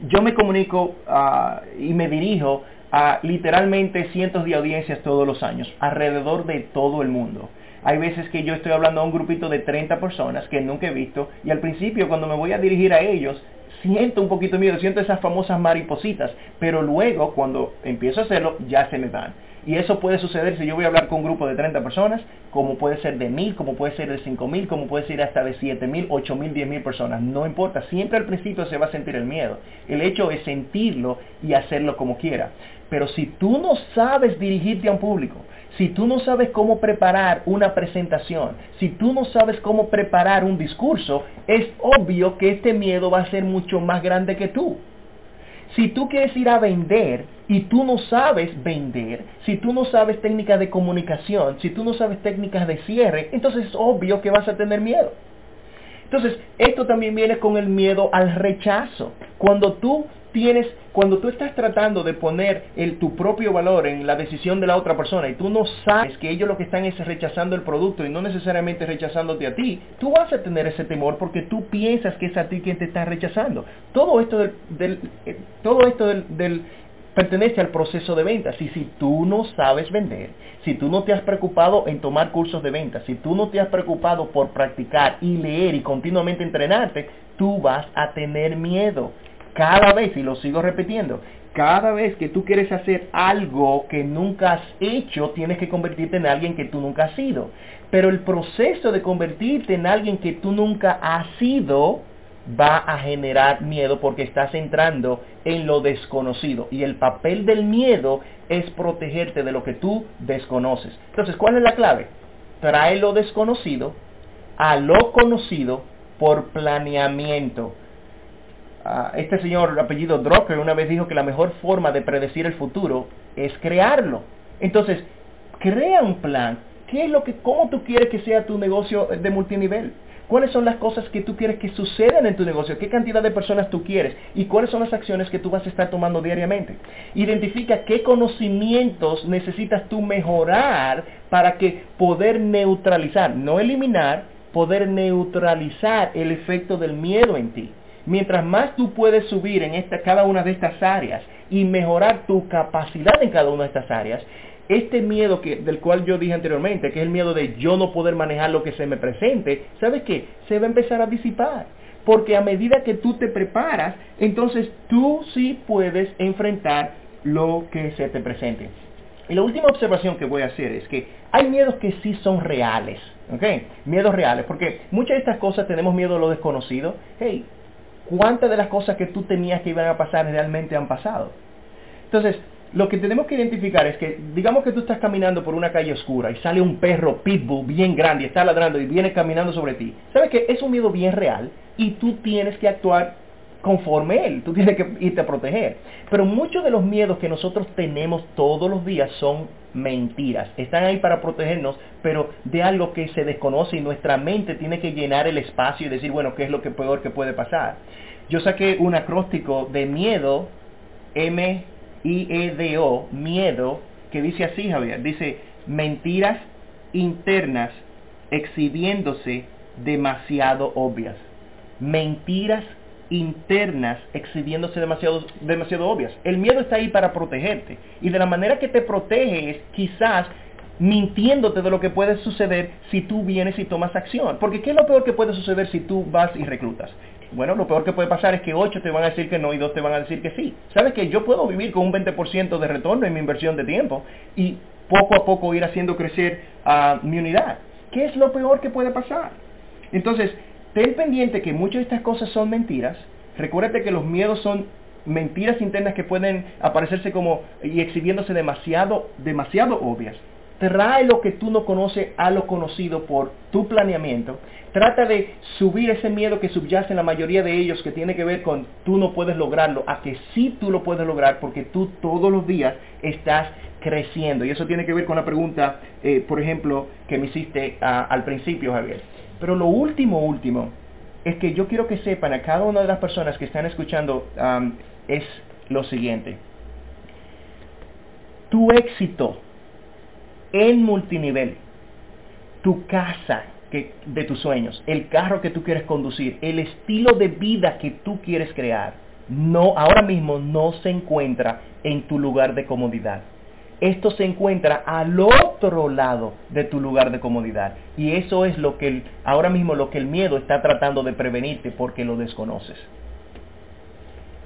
Speaker 2: yo me comunico uh, y me dirijo a literalmente cientos de audiencias todos los años, alrededor de todo el mundo. Hay veces que yo estoy hablando a un grupito de 30 personas que nunca he visto y al principio cuando me voy a dirigir a ellos siento un poquito miedo, siento esas famosas maripositas, pero luego cuando empiezo a hacerlo ya se me van. Y eso puede suceder si yo voy a hablar con un grupo de 30 personas, como puede ser de 1000, como puede ser de 5000, como puede ser hasta de 7000, 8000, 10000 personas. No importa, siempre al principio se va a sentir el miedo. El hecho es sentirlo y hacerlo como quiera. Pero si tú no sabes dirigirte a un público, si tú no sabes cómo preparar una presentación, si tú no sabes cómo preparar un discurso, es obvio que este miedo va a ser mucho más grande que tú. Si tú quieres ir a vender y tú no sabes vender, si tú no sabes técnicas de comunicación, si tú no sabes técnicas de cierre, entonces es obvio que vas a tener miedo. Entonces, esto también viene con el miedo al rechazo. Cuando tú tienes, cuando tú estás tratando de poner el, tu propio valor en la decisión de la otra persona y tú no sabes que ellos lo que están es rechazando el producto y no necesariamente rechazándote a ti, tú vas a tener ese temor porque tú piensas que es a ti quien te está rechazando. Todo esto del, eh, todo esto del, pertenece al proceso de ventas. Y si tú no sabes vender, si tú no te has preocupado en tomar cursos de ventas, si tú no te has preocupado por practicar y leer y continuamente entrenarte, tú vas a tener miedo cada vez, y lo sigo repitiendo, cada vez que tú quieres hacer algo que nunca has hecho, tienes que convertirte en alguien que tú nunca has sido. Pero el proceso de convertirte en alguien que tú nunca has sido va a generar miedo porque estás entrando en lo desconocido. Y el papel del miedo es protegerte de lo que tú desconoces. Entonces, ¿cuál es la clave? Trae lo desconocido a lo conocido por planeamiento. Ah, este señor apellido Drucker una vez dijo que la mejor forma de predecir el futuro es crearlo. Entonces, crea un plan. ¿Qué es lo que, cómo tú quieres que sea tu negocio de multinivel? ¿Cuáles son las cosas que tú quieres que sucedan en tu negocio? ¿Qué cantidad de personas tú quieres? ¿Y cuáles son las acciones que tú vas a estar tomando diariamente? Identifica qué conocimientos necesitas tú mejorar para que poder neutralizar, no eliminar, poder neutralizar el efecto del miedo en ti. Mientras más tú puedes subir en esta, cada una de estas áreas y mejorar tu capacidad en cada una de estas áreas, este miedo que, del cual yo dije anteriormente, que es el miedo de yo no poder manejar lo que se me presente, ¿sabes qué? Se va a empezar a disipar. Porque a medida que tú te preparas, entonces tú sí puedes enfrentar lo que se te presente. Y la última observación que voy a hacer es que hay miedos que sí son reales, ¿ok? Miedos reales, porque muchas de estas cosas tenemos miedo a lo desconocido. Hey, cuántas de las cosas que tú tenías que iban a pasar realmente han pasado. Entonces, lo que tenemos que identificar es que, digamos que tú estás caminando por una calle oscura y sale un perro pitbull bien grande y está ladrando y viene caminando sobre ti. ¿Sabes que es un miedo bien real y tú tienes que actuar conforme él, tú tienes que irte a proteger. Pero muchos de los miedos que nosotros tenemos todos los días son mentiras. Están ahí para protegernos, pero de algo que se desconoce y nuestra mente tiene que llenar el espacio y decir, bueno, ¿qué es lo que peor que puede pasar? Yo saqué un acróstico de miedo, M-I-E-D-O, miedo, que dice así, Javier, dice mentiras internas exhibiéndose demasiado obvias. Mentiras internas exhibiéndose demasiado, demasiado obvias. El miedo está ahí para protegerte. Y de la manera que te protege es quizás mintiéndote de lo que puede suceder si tú vienes y tomas acción. Porque ¿qué es lo peor que puede suceder si tú vas y reclutas? Bueno, lo peor que puede pasar es que 8 te van a decir que no y 2 te van a decir que sí. ¿Sabes que yo puedo vivir con un 20% de retorno en mi inversión de tiempo y poco a poco ir haciendo crecer a mi unidad? ¿Qué es lo peor que puede pasar? Entonces, ten pendiente que muchas de estas cosas son mentiras. Recuérdate que los miedos son mentiras internas que pueden aparecerse como y exhibiéndose demasiado, demasiado obvias. Trae lo que tú no conoces a lo conocido por tu planeamiento. Trata de subir ese miedo que subyace en la mayoría de ellos que tiene que ver con tú no puedes lograrlo, a que sí tú lo puedes lograr porque tú todos los días estás creciendo. Y eso tiene que ver con la pregunta, eh, por ejemplo, que me hiciste ah, al principio, Javier. Pero lo último, último, es que yo quiero que sepan a cada una de las personas que están escuchando es lo siguiente. Tu éxito en multinivel, tu casa de tus sueños, el carro que tú quieres conducir, el estilo de vida que tú quieres crear, no, ahora mismo no se encuentra en tu lugar de comodidad esto se encuentra al otro lado de tu lugar de comodidad. Y eso es lo que ahora mismo lo que el miedo está tratando de prevenirte porque lo desconoces.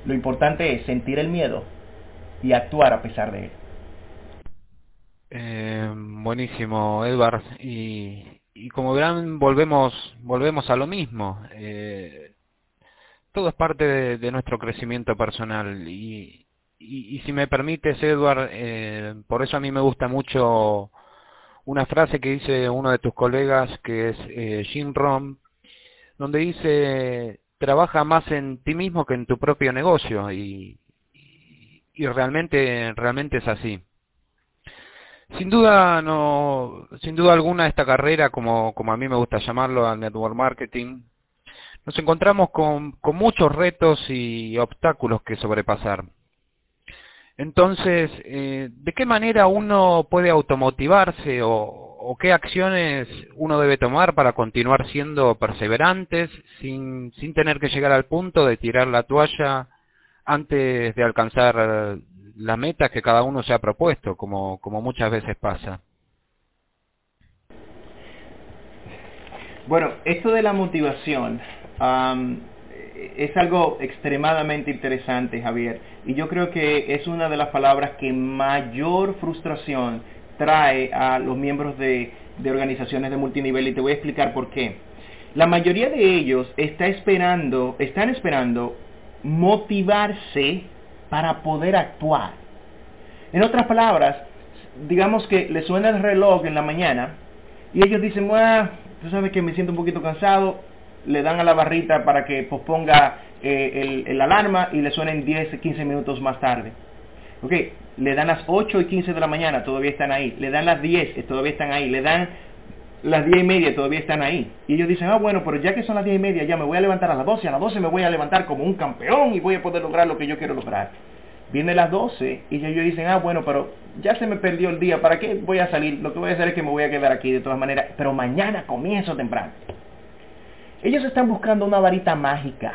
Speaker 2: Lo importante es sentir el miedo y actuar a pesar de él.
Speaker 1: Eh, buenísimo, Edward. Y, como verán, volvemos, volvemos a lo mismo. Eh, todo es parte de nuestro crecimiento personal y, y, si me permites, Edward, eh, por eso a mí me gusta mucho una frase que dice uno de tus colegas, que es eh, Jim Rom, donde dice, trabaja más en ti mismo que en tu propio negocio, y, realmente, realmente es así. Sin duda, no, sin duda alguna, esta carrera, como, a mí me gusta llamarlo, al network marketing, nos encontramos con, con muchos retos y obstáculos que sobrepasar. Entonces, eh, ¿de qué manera uno puede automotivarse o, qué acciones uno debe tomar para continuar siendo perseverantes sin, sin tener que llegar al punto de tirar la toalla antes de alcanzar la meta que cada uno se ha propuesto, como, como muchas veces pasa?
Speaker 2: Bueno, esto de la motivación, es algo extremadamente interesante, Javier. Y yo creo que es una de las palabras que mayor frustración trae a los miembros de, de organizaciones de multinivel y te voy a explicar por qué. La mayoría de ellos está esperando, están esperando motivarse para poder actuar. En otras palabras, digamos que le suena el reloj en la mañana y ellos dicen, bueno, tú sabes que me siento un poquito cansado, le dan a la barrita para que posponga eh, el, alarma y le suenen 10, 15 minutos más tarde. Le dan las 8 y 15 de la mañana, todavía están ahí. Le dan las 10, todavía están ahí. Le dan las 10 y media, todavía están ahí. Y ellos dicen, ah, bueno, pero ya que son las 10 y media, ya me voy a levantar a las 12. A las 12 me voy a levantar como un campeón y voy a poder lograr lo que yo quiero lograr. Viene las 12 y ellos dicen, ah, bueno, pero ya se me perdió el día, ¿para qué voy a salir? Lo que voy a hacer es que me voy a quedar aquí de todas maneras, pero mañana comienzo temprano. Ellos están buscando una varita mágica.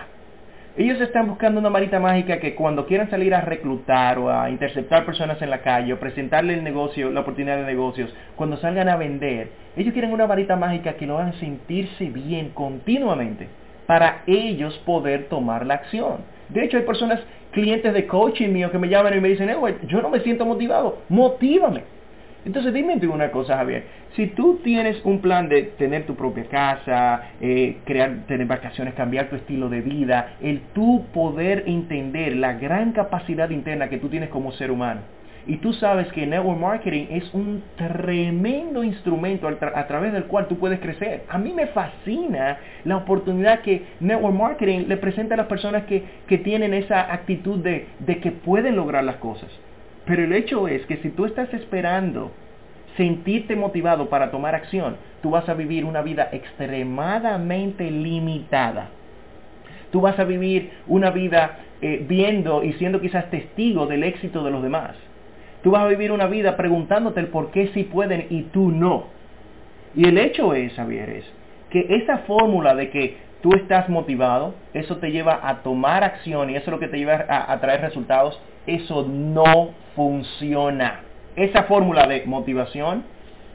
Speaker 2: Ellos están buscando una varita mágica que cuando quieran salir a reclutar o a interceptar personas en la calle o presentarle el negocio, la oportunidad de negocios, cuando salgan a vender, ellos quieren una varita mágica que lo hagan sentirse bien continuamente para ellos poder tomar la acción. De hecho, hay personas, clientes de coaching mío que me llaman y me dicen, yo no me siento motivado, motívame. Entonces dime una cosa, Javier. Si tú tienes un plan de tener tu propia casa, eh, crear, tener vacaciones, cambiar tu estilo de vida, el tú poder entender la gran capacidad interna que tú tienes como ser humano, y tú sabes que network marketing es un tremendo instrumento a, través del cual tú puedes crecer. A mí me fascina la oportunidad que network marketing le presenta a las personas que, que tienen esa actitud de, de que pueden lograr las cosas. Pero el hecho es que si tú estás esperando sentirte motivado para tomar acción, tú vas a vivir una vida extremadamente limitada. Tú vas a vivir una vida eh, viendo y siendo quizás testigo del éxito de los demás. Tú vas a vivir una vida preguntándote el por qué sí pueden y tú no. Y el hecho es, Javier, es que esa fórmula de que tú estás motivado, eso te lleva a tomar acción y eso es lo que te lleva a, traer resultados, eso no funciona. Esa fórmula de motivación,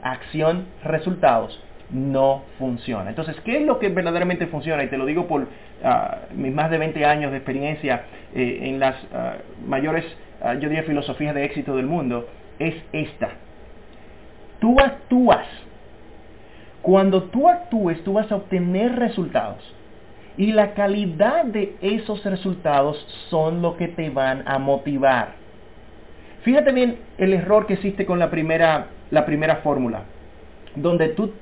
Speaker 2: acción, resultados no funciona. Entonces, ¿qué es lo que verdaderamente funciona? Y te lo digo por ah, mis más de 20 años de experiencia eh, en las ah, mayores, ah, yo diría, filosofías de éxito del mundo, es esta. Tú actúas. Cuando tú actúes, tú vas a obtener resultados. Y la calidad de esos resultados son lo que te van a motivar. Fíjate bien el error que existe con la primera, la primera fórmula, donde tú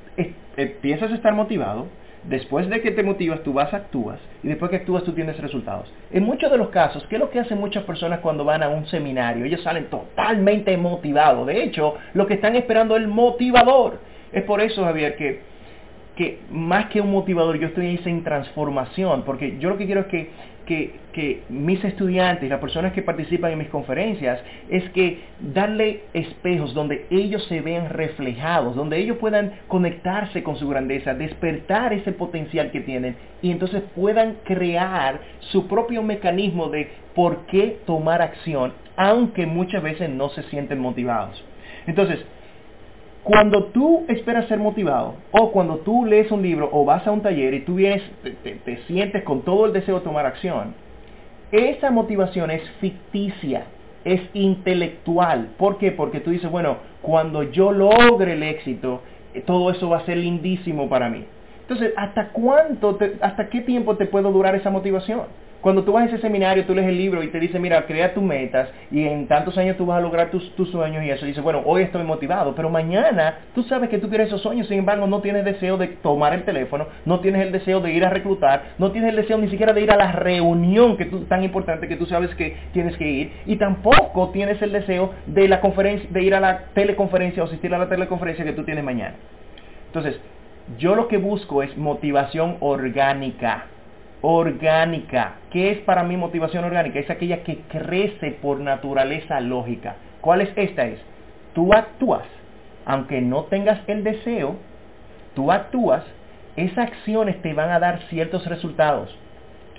Speaker 2: empiezas a estar motivado, después de que te motivas tú vas, actúas, y después que actúas tú tienes resultados. En muchos de los casos, ¿qué es lo que hacen muchas personas cuando van a un seminario? Ellos salen totalmente motivados. De hecho, lo que están esperando es el motivador. Es por eso, Javier, que que más que un motivador, yo estoy en transformación, porque yo lo que quiero es que, que, que, mis estudiantes, las personas que participan en mis conferencias, es que darle espejos donde ellos se vean reflejados, donde ellos puedan conectarse con su grandeza, despertar ese potencial que tienen y entonces puedan crear su propio mecanismo de por qué tomar acción, aunque muchas veces no se sienten motivados. Entonces, cuando tú esperas ser motivado, o cuando tú lees un libro o vas a un taller y tú te, sientes con todo el deseo de tomar acción, esa motivación es ficticia, es intelectual. ¿Por qué? Porque tú dices, bueno, cuando yo logre el éxito, eh, todo eso va a ser lindísimo para mí. Entonces, ¿hasta cuánto, hasta qué tiempo te puedo durar esa motivación? Cuando tú vas a ese seminario, tú lees el libro y te dice, mira, crea tus metas y en tantos años tú vas a lograr tus, sueños y eso. Y dices, bueno, hoy estoy motivado, pero mañana tú sabes que tú quieres esos sueños, sin embargo no tienes deseo de tomar el teléfono, no tienes el deseo de ir a reclutar, no tienes el deseo ni siquiera de ir a la reunión que tú, tan importante que tú sabes que tienes que ir y tampoco tienes el deseo de, la conferencia, de ir a la teleconferencia o asistir a la teleconferencia que tú tienes mañana. Entonces, yo lo que busco es motivación orgánica orgánica. ¿Qué es para mí motivación orgánica? Es aquella que crece por naturaleza lógica. ¿Cuál es esta? Es, tú actúas, aunque no tengas el deseo, tú actúas, esas acciones te van a dar ciertos resultados.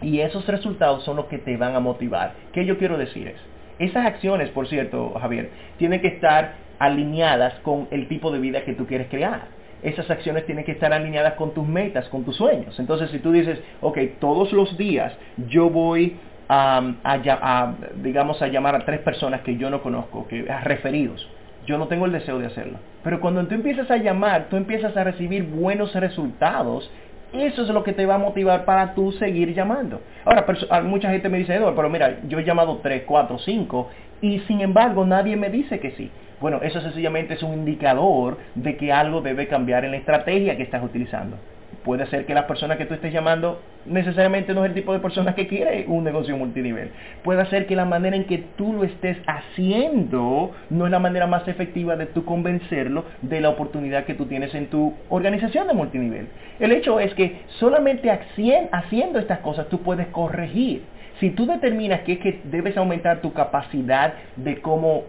Speaker 2: Y esos resultados son los que te van a motivar. ¿Qué yo quiero decir es? Esas acciones, por cierto, Javier, tienen que estar alineadas con el tipo de vida que tú quieres crear. Esas acciones tienen que estar alineadas con tus metas, con tus sueños. Entonces, si tú dices, ok, todos los días yo voy a, digamos, a llamar a tres personas que yo no conozco, que a referidos, yo no tengo el deseo de hacerlo. Pero cuando tú empiezas a llamar, tú empiezas a recibir buenos resultados eso es lo que te va a motivar para tú seguir llamando. Ahora, mucha gente me dice, Eduardo, pero mira, yo he llamado 3, 4, 5 y sin embargo nadie me dice que sí. Bueno, eso sencillamente es un indicador de que algo debe cambiar en la estrategia que estás utilizando. Puede ser que la persona que tú estés llamando necesariamente no es el tipo de persona que quiere un negocio multinivel. Puede ser que la manera en que tú lo estés haciendo no es la manera más efectiva de tú convencerlo de la oportunidad que tú tienes en tu organización de multinivel. El hecho es que solamente haciendo estas cosas tú puedes corregir si tú determinas que es que debes aumentar tu capacidad de cómo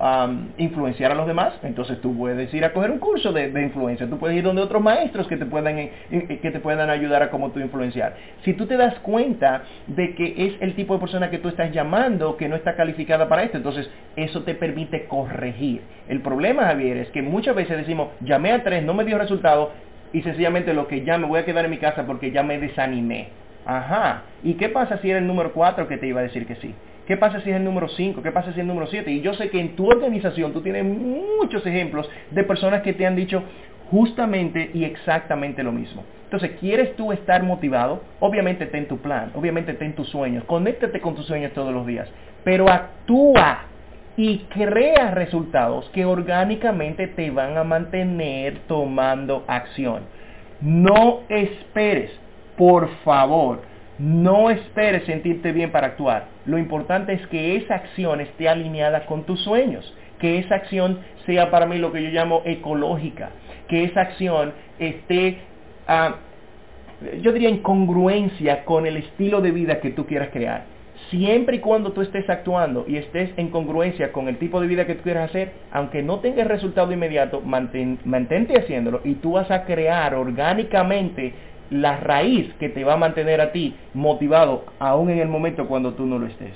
Speaker 2: influenciar a los demás, entonces tú puedes ir a coger un curso de, influencia, tú puedes ir donde otros maestros que te puedan eh, eh, que te puedan ayudar a cómo tú influenciar. Si tú te das cuenta de que es el tipo de persona que tú estás llamando que no está calificada para esto, entonces eso te permite corregir. El problema, Javier, es que muchas veces decimos, llamé a tres, no me dio resultado y sencillamente lo que ya me voy a quedar en mi casa porque ya me desanimé. Ajá. ¿Y qué pasa si era el número 4 que te iba a decir que sí? ¿Qué pasa si es el número 5? ¿Qué pasa si es el número 7? Y yo sé que en tu organización tú tienes muchos ejemplos de personas que te han dicho justamente y exactamente lo mismo. Entonces, ¿quieres tú estar motivado? Obviamente ten tu plan, obviamente ten tus sueños, conéctate con tus sueños todos los días, pero actúa y crea resultados que orgánicamente te van a mantener tomando acción. No esperes por favor, no esperes sentirte bien para actuar. Lo importante es que esa acción esté alineada con tus sueños, que esa acción sea para mí lo que yo llamo ecológica, que esa acción esté, ah, yo diría, en congruencia con el estilo de vida que tú quieras crear. Siempre y cuando tú estés actuando y estés en congruencia con el tipo de vida que tú quieras hacer, aunque no tengas resultado inmediato, mantente haciéndolo y tú vas a crear orgánicamente la raíz que te va a mantener a ti motivado aún en el momento cuando tú no lo estés.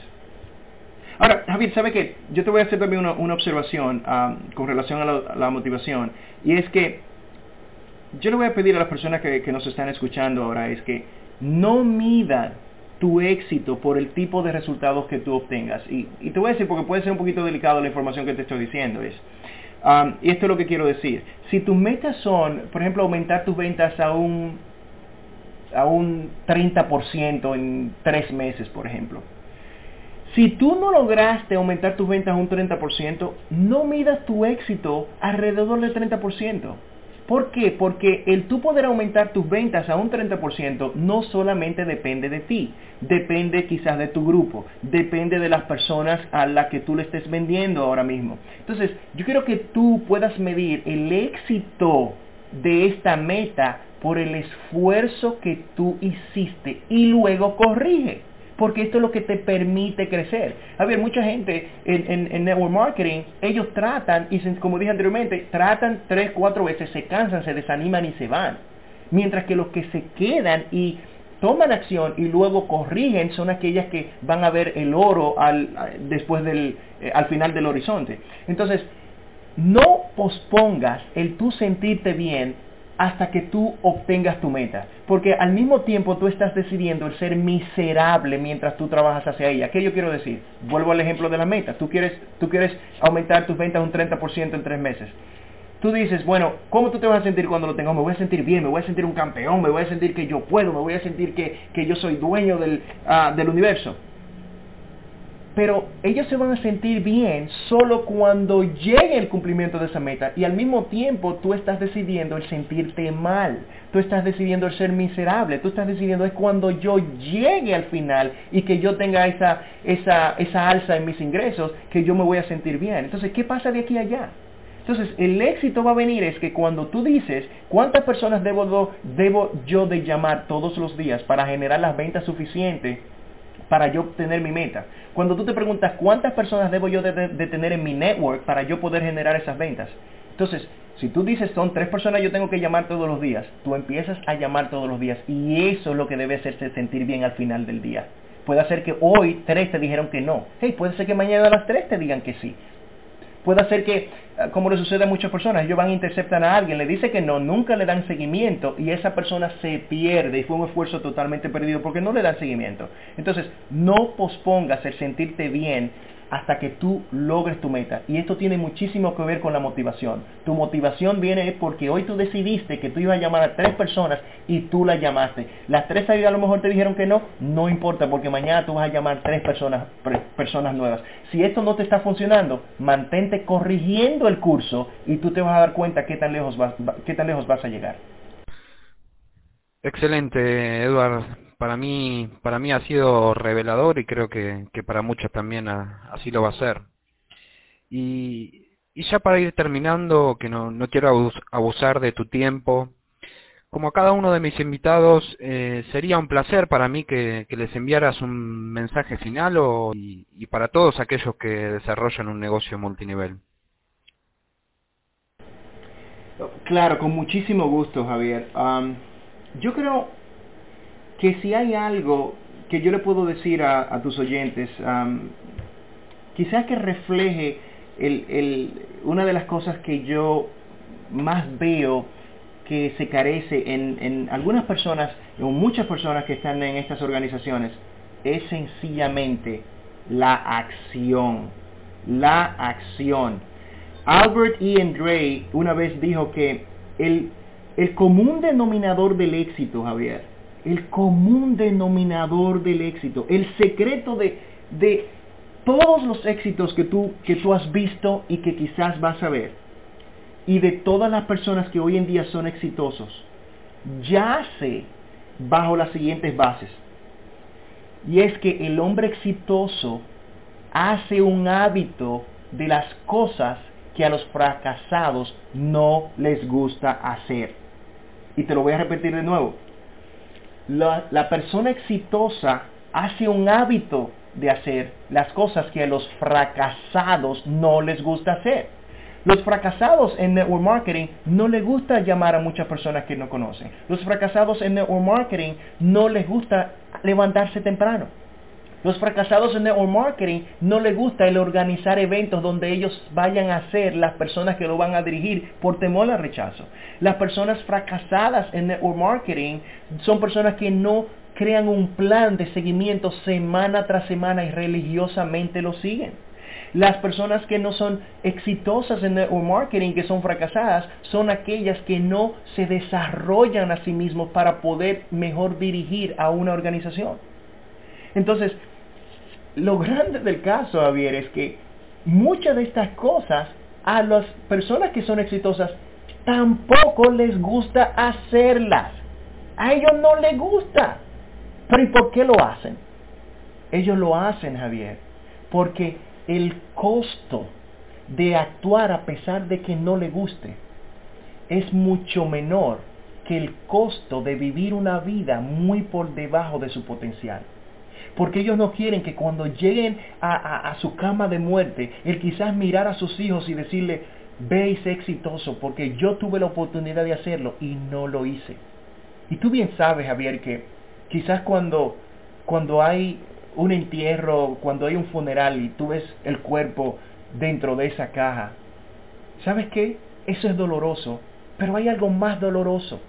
Speaker 2: Ahora, Javier, ¿sabe qué? Yo te voy a hacer también una, observación ah, con relación a la, motivación. Y es que yo le voy a pedir a las personas que, nos están escuchando ahora, es que no midan tu éxito por el tipo de resultados que tú obtengas. Y, te voy a decir, porque puede ser un poquito delicado la información que te estoy diciendo, es, ah, y esto es lo que quiero decir. Si tus metas son, por ejemplo, aumentar tus ventas a un a un 30% en tres meses, por ejemplo. Si tú no lograste aumentar tus ventas a un 30%, no midas tu éxito alrededor del 30%. ¿Por qué? Porque el tú poder aumentar tus ventas a un 30% no solamente depende de ti, depende quizás de tu grupo, depende de las personas a las que tú le estés vendiendo ahora mismo. Entonces, yo quiero que tú puedas medir el éxito de esta meta por el esfuerzo que tú hiciste y luego corrige. Porque esto es lo que te permite crecer. A ver, mucha gente en, network marketing, ellos tratan, y como dije anteriormente, tratan tres, cuatro veces, se cansan, se desaniman y se van. Mientras que los que se quedan y toman acción y luego corrigen son aquellas que van a ver el oro al, después del, eh, al final del horizonte. Entonces, no pospongas el tú sentirte bien hasta que tú obtengas tu meta. Porque al mismo tiempo tú estás decidiendo el ser miserable mientras tú trabajas hacia ella. ¿Qué yo quiero decir? Vuelvo al ejemplo de la meta. Tú quieres, tú quieres aumentar tus ventas un 30% en tres meses. Tú dices, bueno, ¿cómo tú te vas a sentir cuando lo tengas? Me voy a sentir bien, me voy a sentir un campeón, me voy a sentir que yo puedo, me voy a sentir que, yo soy dueño del, ah, del universo. Pero ellos se van a sentir bien solo cuando llegue el cumplimiento de esa meta y al mismo tiempo tú estás decidiendo el sentirte mal, tú estás decidiendo el ser miserable, tú estás decidiendo es cuando yo llegue al final y que yo tenga esa, esa, esa alza en mis ingresos que yo me voy a sentir bien. Entonces, ¿qué pasa de aquí a allá? Entonces, el éxito va a venir es que cuando tú dices, ¿cuántas personas debo, debo yo de llamar todos los días para generar las ventas suficientes para yo obtener mi meta. Cuando tú te preguntas cuántas personas debo yo de, tener en mi network para yo poder generar esas ventas. Entonces, si tú dices son tres personas yo tengo que llamar todos los días, tú empiezas a llamar todos los días y eso es lo que debe hacerte sentir bien al final del día. Puede ser que hoy tres te dijeron que no. Hey, puede ser que mañana a las tres te digan que sí. Puede ser que, ah, como le sucede a muchas personas, ellos van a interceptar a alguien, le dice que no, nunca le dan seguimiento y esa persona se pierde y fue un esfuerzo totalmente perdido porque no le dan seguimiento. Entonces, no pospongas el sentirte bien hasta que tú logres tu meta. Y esto tiene muchísimo que ver con la motivación. Tu motivación viene porque hoy tú decidiste que tú ibas a llamar a tres personas y tú las llamaste. Las tres a lo mejor te dijeron que no, no importa porque mañana tú vas a llamar tres personas, personas nuevas. Si esto no te está funcionando, mantente corrigiendo el curso y tú te vas a dar cuenta qué tan lejos vas, qué tan lejos vas a llegar.
Speaker 1: Excelente, Eduardo para mí, para mí ha sido revelador y creo que, para muchos también así lo va a ser. Y, ya para ir terminando, que no, no quiero abusar de tu tiempo, como a cada uno de mis invitados, eh, sería un placer para mí que, les enviaras un mensaje final o, y, para todos aquellos que desarrollan un negocio multinivel.
Speaker 2: Claro, con muchísimo gusto, Javier. Yo creo que si hay algo que yo le puedo decir a, tus oyentes, quizás que refleje una de las cosas que yo más veo que se carece en, algunas personas o muchas personas que están en estas organizaciones es sencillamente la acción. La acción. Albert E. Andre una vez dijo que el, el común denominador del éxito, Javier, el común denominador del éxito, el secreto de, de todos los éxitos que tú, que tú has visto y que quizás vas a ver, y de todas las personas que hoy en día son exitosos, yace bajo las siguientes bases. Y es que el hombre exitoso hace un hábito de las cosas que a los fracasados no les gusta hacer. Y te lo voy a repetir de nuevo la, persona exitosa hace un hábito de hacer las cosas que a los fracasados no les gusta hacer. Los fracasados en network marketing no les gusta llamar a muchas personas que no conocen. Los fracasados en network marketing no les gusta levantarse temprano. Los fracasados en network marketing no les gusta el organizar eventos donde ellos vayan a ser las personas que lo van a dirigir por temor al rechazo. Las personas fracasadas en network marketing son personas que no crean un plan de seguimiento semana tras semana y religiosamente lo siguen. Las personas que no son exitosas en network marketing, que son fracasadas, son aquellas que no se desarrollan a sí mismos para poder mejor dirigir a una organización. Entonces, lo grande del caso, Javier, es que muchas de estas cosas a las personas que son exitosas tampoco les gusta hacerlas. A ellos no les gusta. Pero ¿y por qué lo hacen? Ellos lo hacen, Javier, porque el costo de actuar a pesar de que no le guste es mucho menor que el costo de vivir una vida muy por debajo de su potencial. Porque ellos no quieren que cuando lleguen a, su cama de muerte, el quizás mirar a sus hijos y decirle, ve y sé exitoso, porque yo tuve la oportunidad de hacerlo y no lo hice. Y tú bien sabes, Javier, que quizás cuando, cuando hay un entierro, cuando hay un funeral y tú ves el cuerpo dentro de esa caja, ¿sabes qué? Eso es doloroso, pero hay algo más doloroso.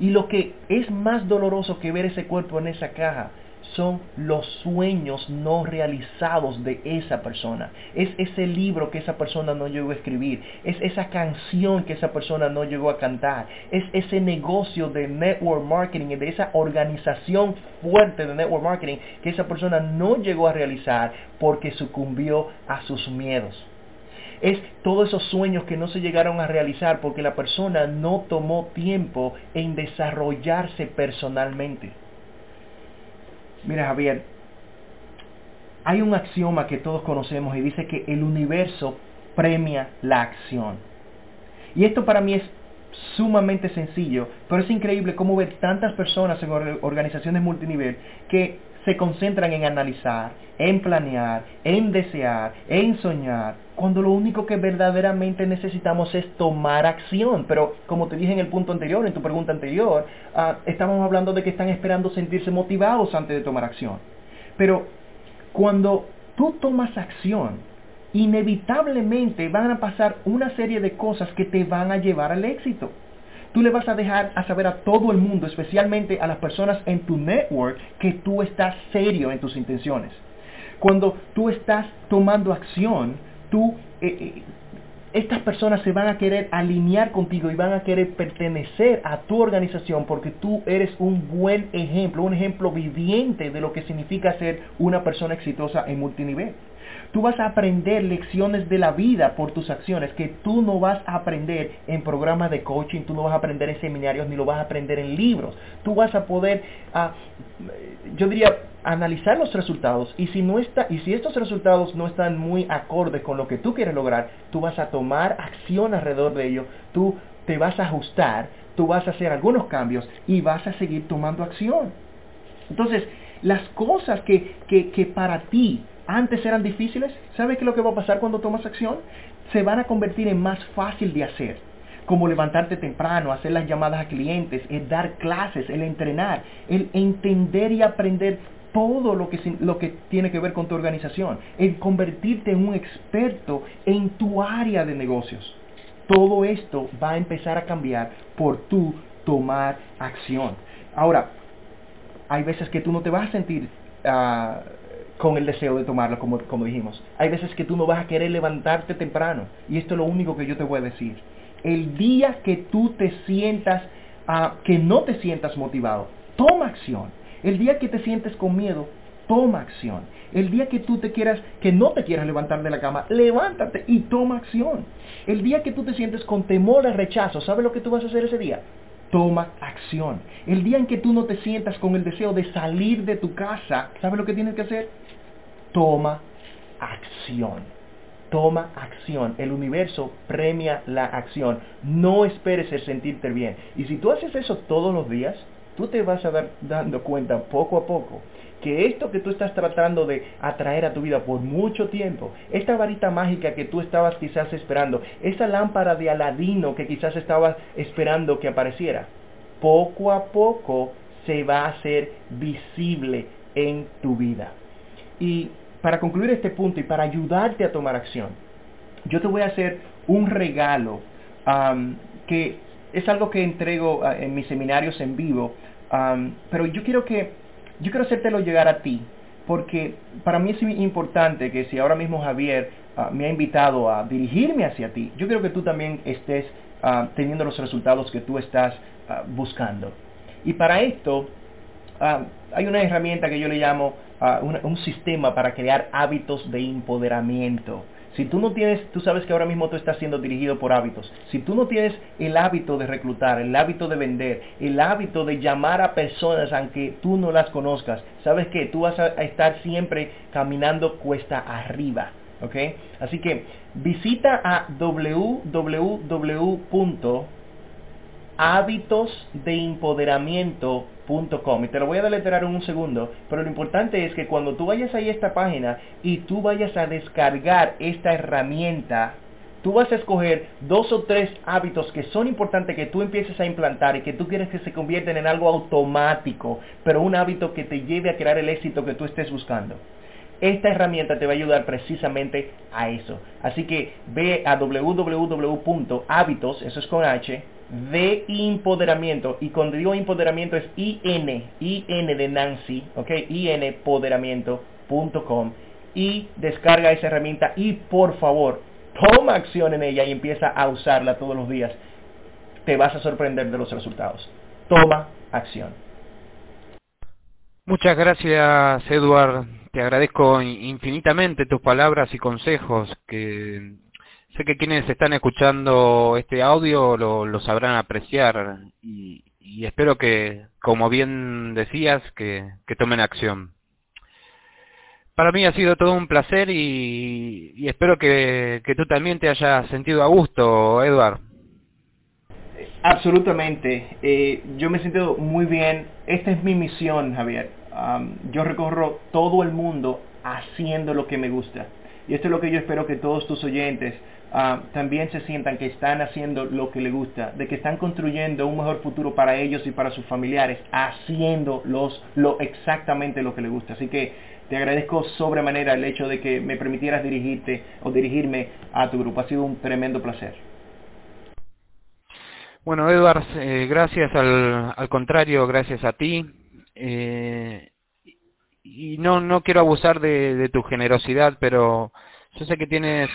Speaker 2: Y lo que es más doloroso que ver ese cuerpo en esa caja son los sueños no realizados de esa persona. Es ese libro que esa persona no llegó a escribir. Es esa canción que esa persona no llegó a cantar. Es ese negocio de network marketing, de esa organización fuerte de network marketing que esa persona no llegó a realizar porque sucumbió a sus miedos. Es todos esos sueños que no se llegaron a realizar porque la persona no tomó tiempo en desarrollarse personalmente. Mira Javier, hay un axioma que todos conocemos y dice que el universo premia la acción. Y esto para mí es sumamente sencillo, pero es increíble cómo ver tantas personas en organizaciones multinivel que se concentran en analizar, en planear, en desear, en soñar, cuando lo único que verdaderamente necesitamos es tomar acción. Pero como te dije en el punto anterior, en tu pregunta anterior, uh, estamos hablando de que están esperando sentirse motivados antes de tomar acción. Pero cuando tú tomas acción, inevitablemente van a pasar una serie de cosas que te van a llevar al éxito. Tú le vas a dejar a saber a todo el mundo, especialmente a las personas en tu network, que tú estás serio en tus intenciones. Cuando tú estás tomando acción, tú eh, eh, estas personas se van a querer alinear contigo y van a querer pertenecer a tu organización porque tú eres un buen ejemplo, un ejemplo viviente de lo que significa ser una persona exitosa en multinivel. Tú vas a aprender lecciones de la vida por tus acciones que tú no vas a aprender en programas de coaching, tú no vas a aprender en seminarios, ni lo vas a aprender en libros. Tú vas a poder, ah, yo diría, analizar los resultados y si, no está, y si estos resultados no están muy acordes con lo que tú quieres lograr, tú vas a tomar acción alrededor de ello, tú te vas a ajustar, tú vas a hacer algunos cambios y vas a seguir tomando acción. Entonces, las cosas que, que, que para ti antes eran difíciles, ¿sabes qué es lo que va a pasar cuando tomas acción? Se van a convertir en más fácil de hacer, como levantarte temprano, hacer las llamadas a clientes, el dar clases, el entrenar, el entender y aprender todo lo que, lo que tiene que ver con tu organización, el convertirte en un experto en tu área de negocios. Todo esto va a empezar a cambiar por tu tomar acción. Ahora, hay veces que tú no te vas a sentir ah, con el deseo de tomarlo, como, como dijimos. Hay veces que tú no vas a querer levantarte temprano. Y esto es lo único que yo te voy a decir. El día que tú te sientas, uh, que no te sientas motivado, toma acción. El día que te sientes con miedo, toma acción. El día que tú te quieras, que no te quieras levantar de la cama, levántate y toma acción. El día que tú te sientes con temor al rechazo, ¿sabes lo que tú vas a hacer ese día? Toma acción. El día en que tú no te sientas con el deseo de salir de tu casa, ¿sabes lo que tienes que hacer? Toma acción. Toma acción. El universo premia la acción. No esperes el sentirte bien. Y si tú haces eso todos los días, tú te vas a dar dando cuenta poco a poco que esto que tú estás tratando de atraer a tu vida por mucho tiempo, esta varita mágica que tú estabas quizás esperando, esa lámpara de Aladino que quizás estabas esperando que apareciera, poco a poco se va a hacer visible en tu vida. Y para concluir este punto y para ayudarte a tomar acción, yo te voy a hacer un regalo que es algo que entrego ah, en mis seminarios en vivo, pero yo quiero que yo quiero hacértelo llegar a ti, porque para mí es importante que si ahora mismo Javier ah, me ha invitado a dirigirme hacia ti, yo quiero que tú también estés ah, teniendo los resultados que tú estás buscando. Y para esto hay una herramienta que yo le llamo un sistema para crear hábitos de empoderamiento. Si tú no tienes, tú sabes que ahora mismo tú estás siendo dirigido por hábitos. Si tú no tienes el hábito de reclutar, el hábito de vender, el hábito de llamar a personas aunque tú no las conozcas, sabes que tú vas a estar siempre caminando cuesta arriba. ¿ok? Así que visita a www.hábitosdeempoderamiento.com y te lo voy a deletrear en un segundo, pero lo importante es que cuando tú vayas ahí a esta página y tú vayas a descargar esta herramienta, tú vas a escoger dos o tres hábitos que son importantes que tú empieces a implantar y que tú quieres que se convierten en algo automático, pero un hábito que te lleve a crear el éxito que tú estés buscando. Esta herramienta te va a ayudar precisamente a eso. Así que ve a www.hábitos, eso es con H, de empoderamiento. Y cuando digo empoderamiento es IN, IN de Nancy, ok, INpoderamiento.com. Y descarga esa herramienta y por favor, toma acción en ella y empieza a usarla todos los días. Te vas a sorprender de los resultados. Toma acción.
Speaker 1: Muchas gracias, Eduard. Te agradezco infinitamente tus palabras y consejos que Sé que quienes están escuchando este audio lo, sabrán apreciar y, espero que, como bien decías, que, tomen acción. Para mí ha sido todo un placer y, espero que, tú también te hayas sentido a gusto, Eduard.
Speaker 2: Absolutamente. Eh, yo me he sentido muy bien. Esta es mi misión, Javier. yo recorro todo el mundo haciendo lo que me gusta. Y esto es lo que yo espero que todos tus oyentes ah, también se sientan que están haciendo lo que les gusta, de que están construyendo un mejor futuro para ellos y para sus familiares, haciendo los, lo, exactamente lo que les gusta. Así que te agradezco sobremanera el hecho de que me permitieras dirigirte o dirigirme a tu grupo. Ha sido un tremendo placer.
Speaker 1: Bueno, Edward, eh, gracias al, al, contrario, gracias a ti. Eh, y no, no quiero abusar de, de, tu generosidad, pero yo sé que tienes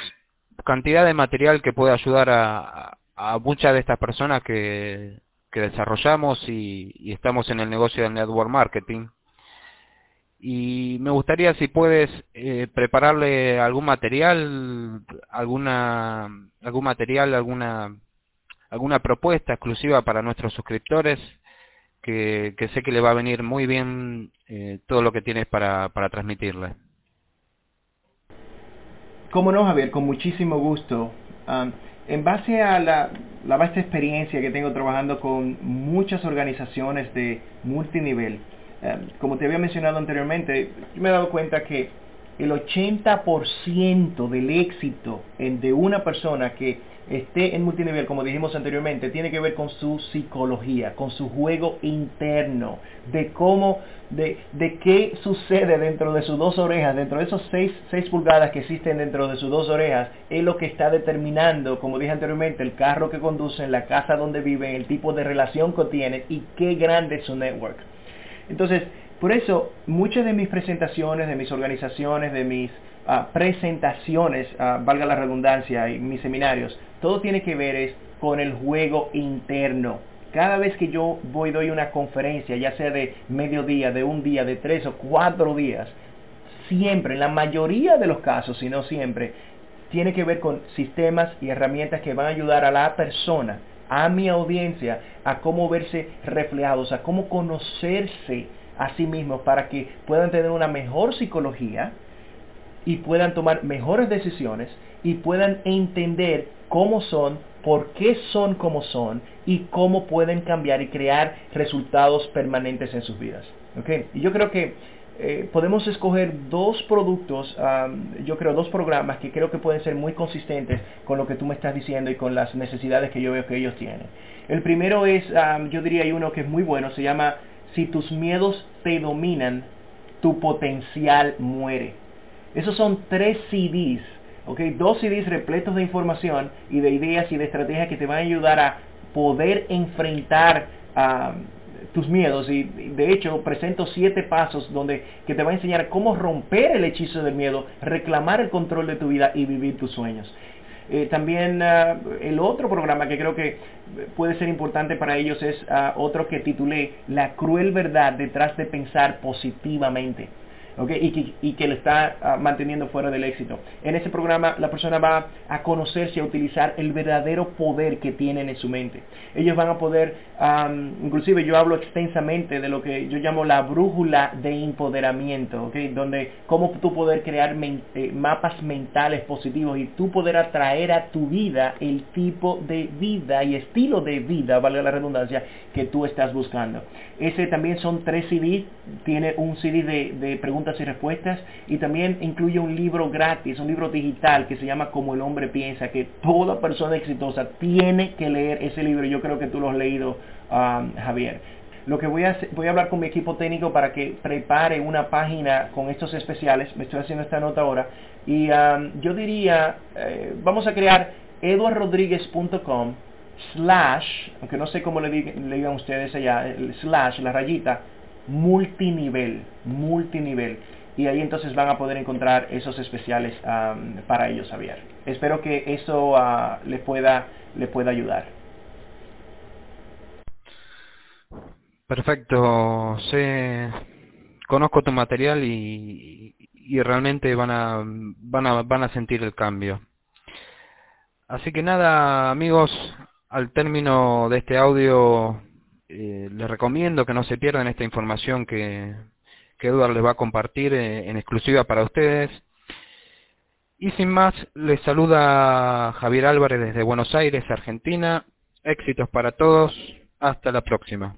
Speaker 1: cantidad de material que puede ayudar a, a muchas de estas personas que, que desarrollamos y, estamos en el negocio del network marketing. Y me gustaría si puedes eh, prepararle algún material, alguna, algún material, alguna, alguna propuesta exclusiva para nuestros suscriptores que, que sé que le va a venir muy bien eh, todo lo que tienes para, para transmitirle.
Speaker 2: Cómo no, Javier, con muchísimo gusto. En base a la, vasta experiencia que tengo trabajando con muchas organizaciones de multinivel, como te había mencionado anteriormente, me he dado cuenta que el 80% del éxito de una persona que esté en multinivel, como dijimos anteriormente, tiene que ver con su psicología, con su juego interno, de cómo, de, de qué sucede dentro de sus dos orejas, dentro de esos 6, pulgadas que existen dentro de sus dos orejas, es lo que está determinando, como dije anteriormente, el carro que conducen, la casa donde viven, el tipo de relación que tienen y qué grande es su network. Entonces, por eso, muchas de mis presentaciones, de mis organizaciones, de mis uh, presentaciones, uh, valga la redundancia, y mis seminarios, todo tiene que ver es con el juego interno. Cada vez que yo voy doy una conferencia, ya sea de mediodía, de un día, de tres o cuatro días, siempre, en la mayoría de los casos, si no siempre, tiene que ver con sistemas y herramientas que van a ayudar a la persona, a mi audiencia, a cómo verse reflejados, a cómo conocerse a sí mismos para que puedan tener una mejor psicología y puedan tomar mejores decisiones y puedan entender cómo son, por qué son como son y cómo pueden cambiar y crear resultados permanentes en sus vidas. ¿Okay? Y yo creo que eh, podemos escoger dos productos, yo creo dos programas que creo que pueden ser muy consistentes con lo que tú me estás diciendo y con las necesidades que yo veo que ellos tienen. El primero es, yo diría hay uno que es muy bueno, se llama si tus miedos te dominan, tu potencial muere. Esos son tres CDs, ¿ok? Dos CDs repletos de información y de ideas y de estrategias que te van a ayudar a poder enfrentar tus miedos y de hecho presento siete pasos donde que te va a enseñar cómo romper el hechizo del miedo, reclamar el control de tu vida y vivir tus sueños. Eh, también ah, el otro programa que creo que puede ser importante para ellos es ah, otro que titulé La cruel verdad detrás de pensar positivamente y, que, y que lo está ah, manteniendo fuera del éxito. En ese programa la persona va a conocerse, a utilizar el verdadero poder que tienen en su mente. Ellos van a poder, inclusive yo hablo extensamente de lo que yo llamo la brújula de empoderamiento, donde cómo tú poder crear eh, mapas mentales positivos y tú poder atraer a tu vida el tipo de vida y estilo de vida, vale la redundancia, que tú estás buscando. Ese también son tres CDs, tiene un CD de, preguntas y respuestas y también incluye un libro gratis, un libro digital que se llama Como el hombre piensa, que toda persona exitosa tiene que leer ese libro. Yo creo que tú lo has leído, um, Javier. Lo que voy a hacer, voy a hablar con mi equipo técnico para que prepare una página con estos especiales. Me estoy haciendo esta nota ahora. Y um, yo diría, eh, vamos a crear eduardrodríguez.com slash, aunque no sé cómo le, le digan ustedes allá, el slash, la rayita, multinivel, multinivel. Y ahí entonces van a poder encontrar esos especiales para ellos, Javier. Espero que eso uh, le, pueda, le pueda ayudar.
Speaker 1: Perfecto. Sé, conozco tu material y, y realmente van a, van, a, van a sentir el cambio. Así que nada, amigos, al término de este audio eh, les recomiendo que no se pierdan esta información que, que Eduard les va a compartir eh, en exclusiva para ustedes. Y sin más, les saluda Javier Álvarez desde Buenos Aires, Argentina. Éxitos para todos. Hasta la próxima.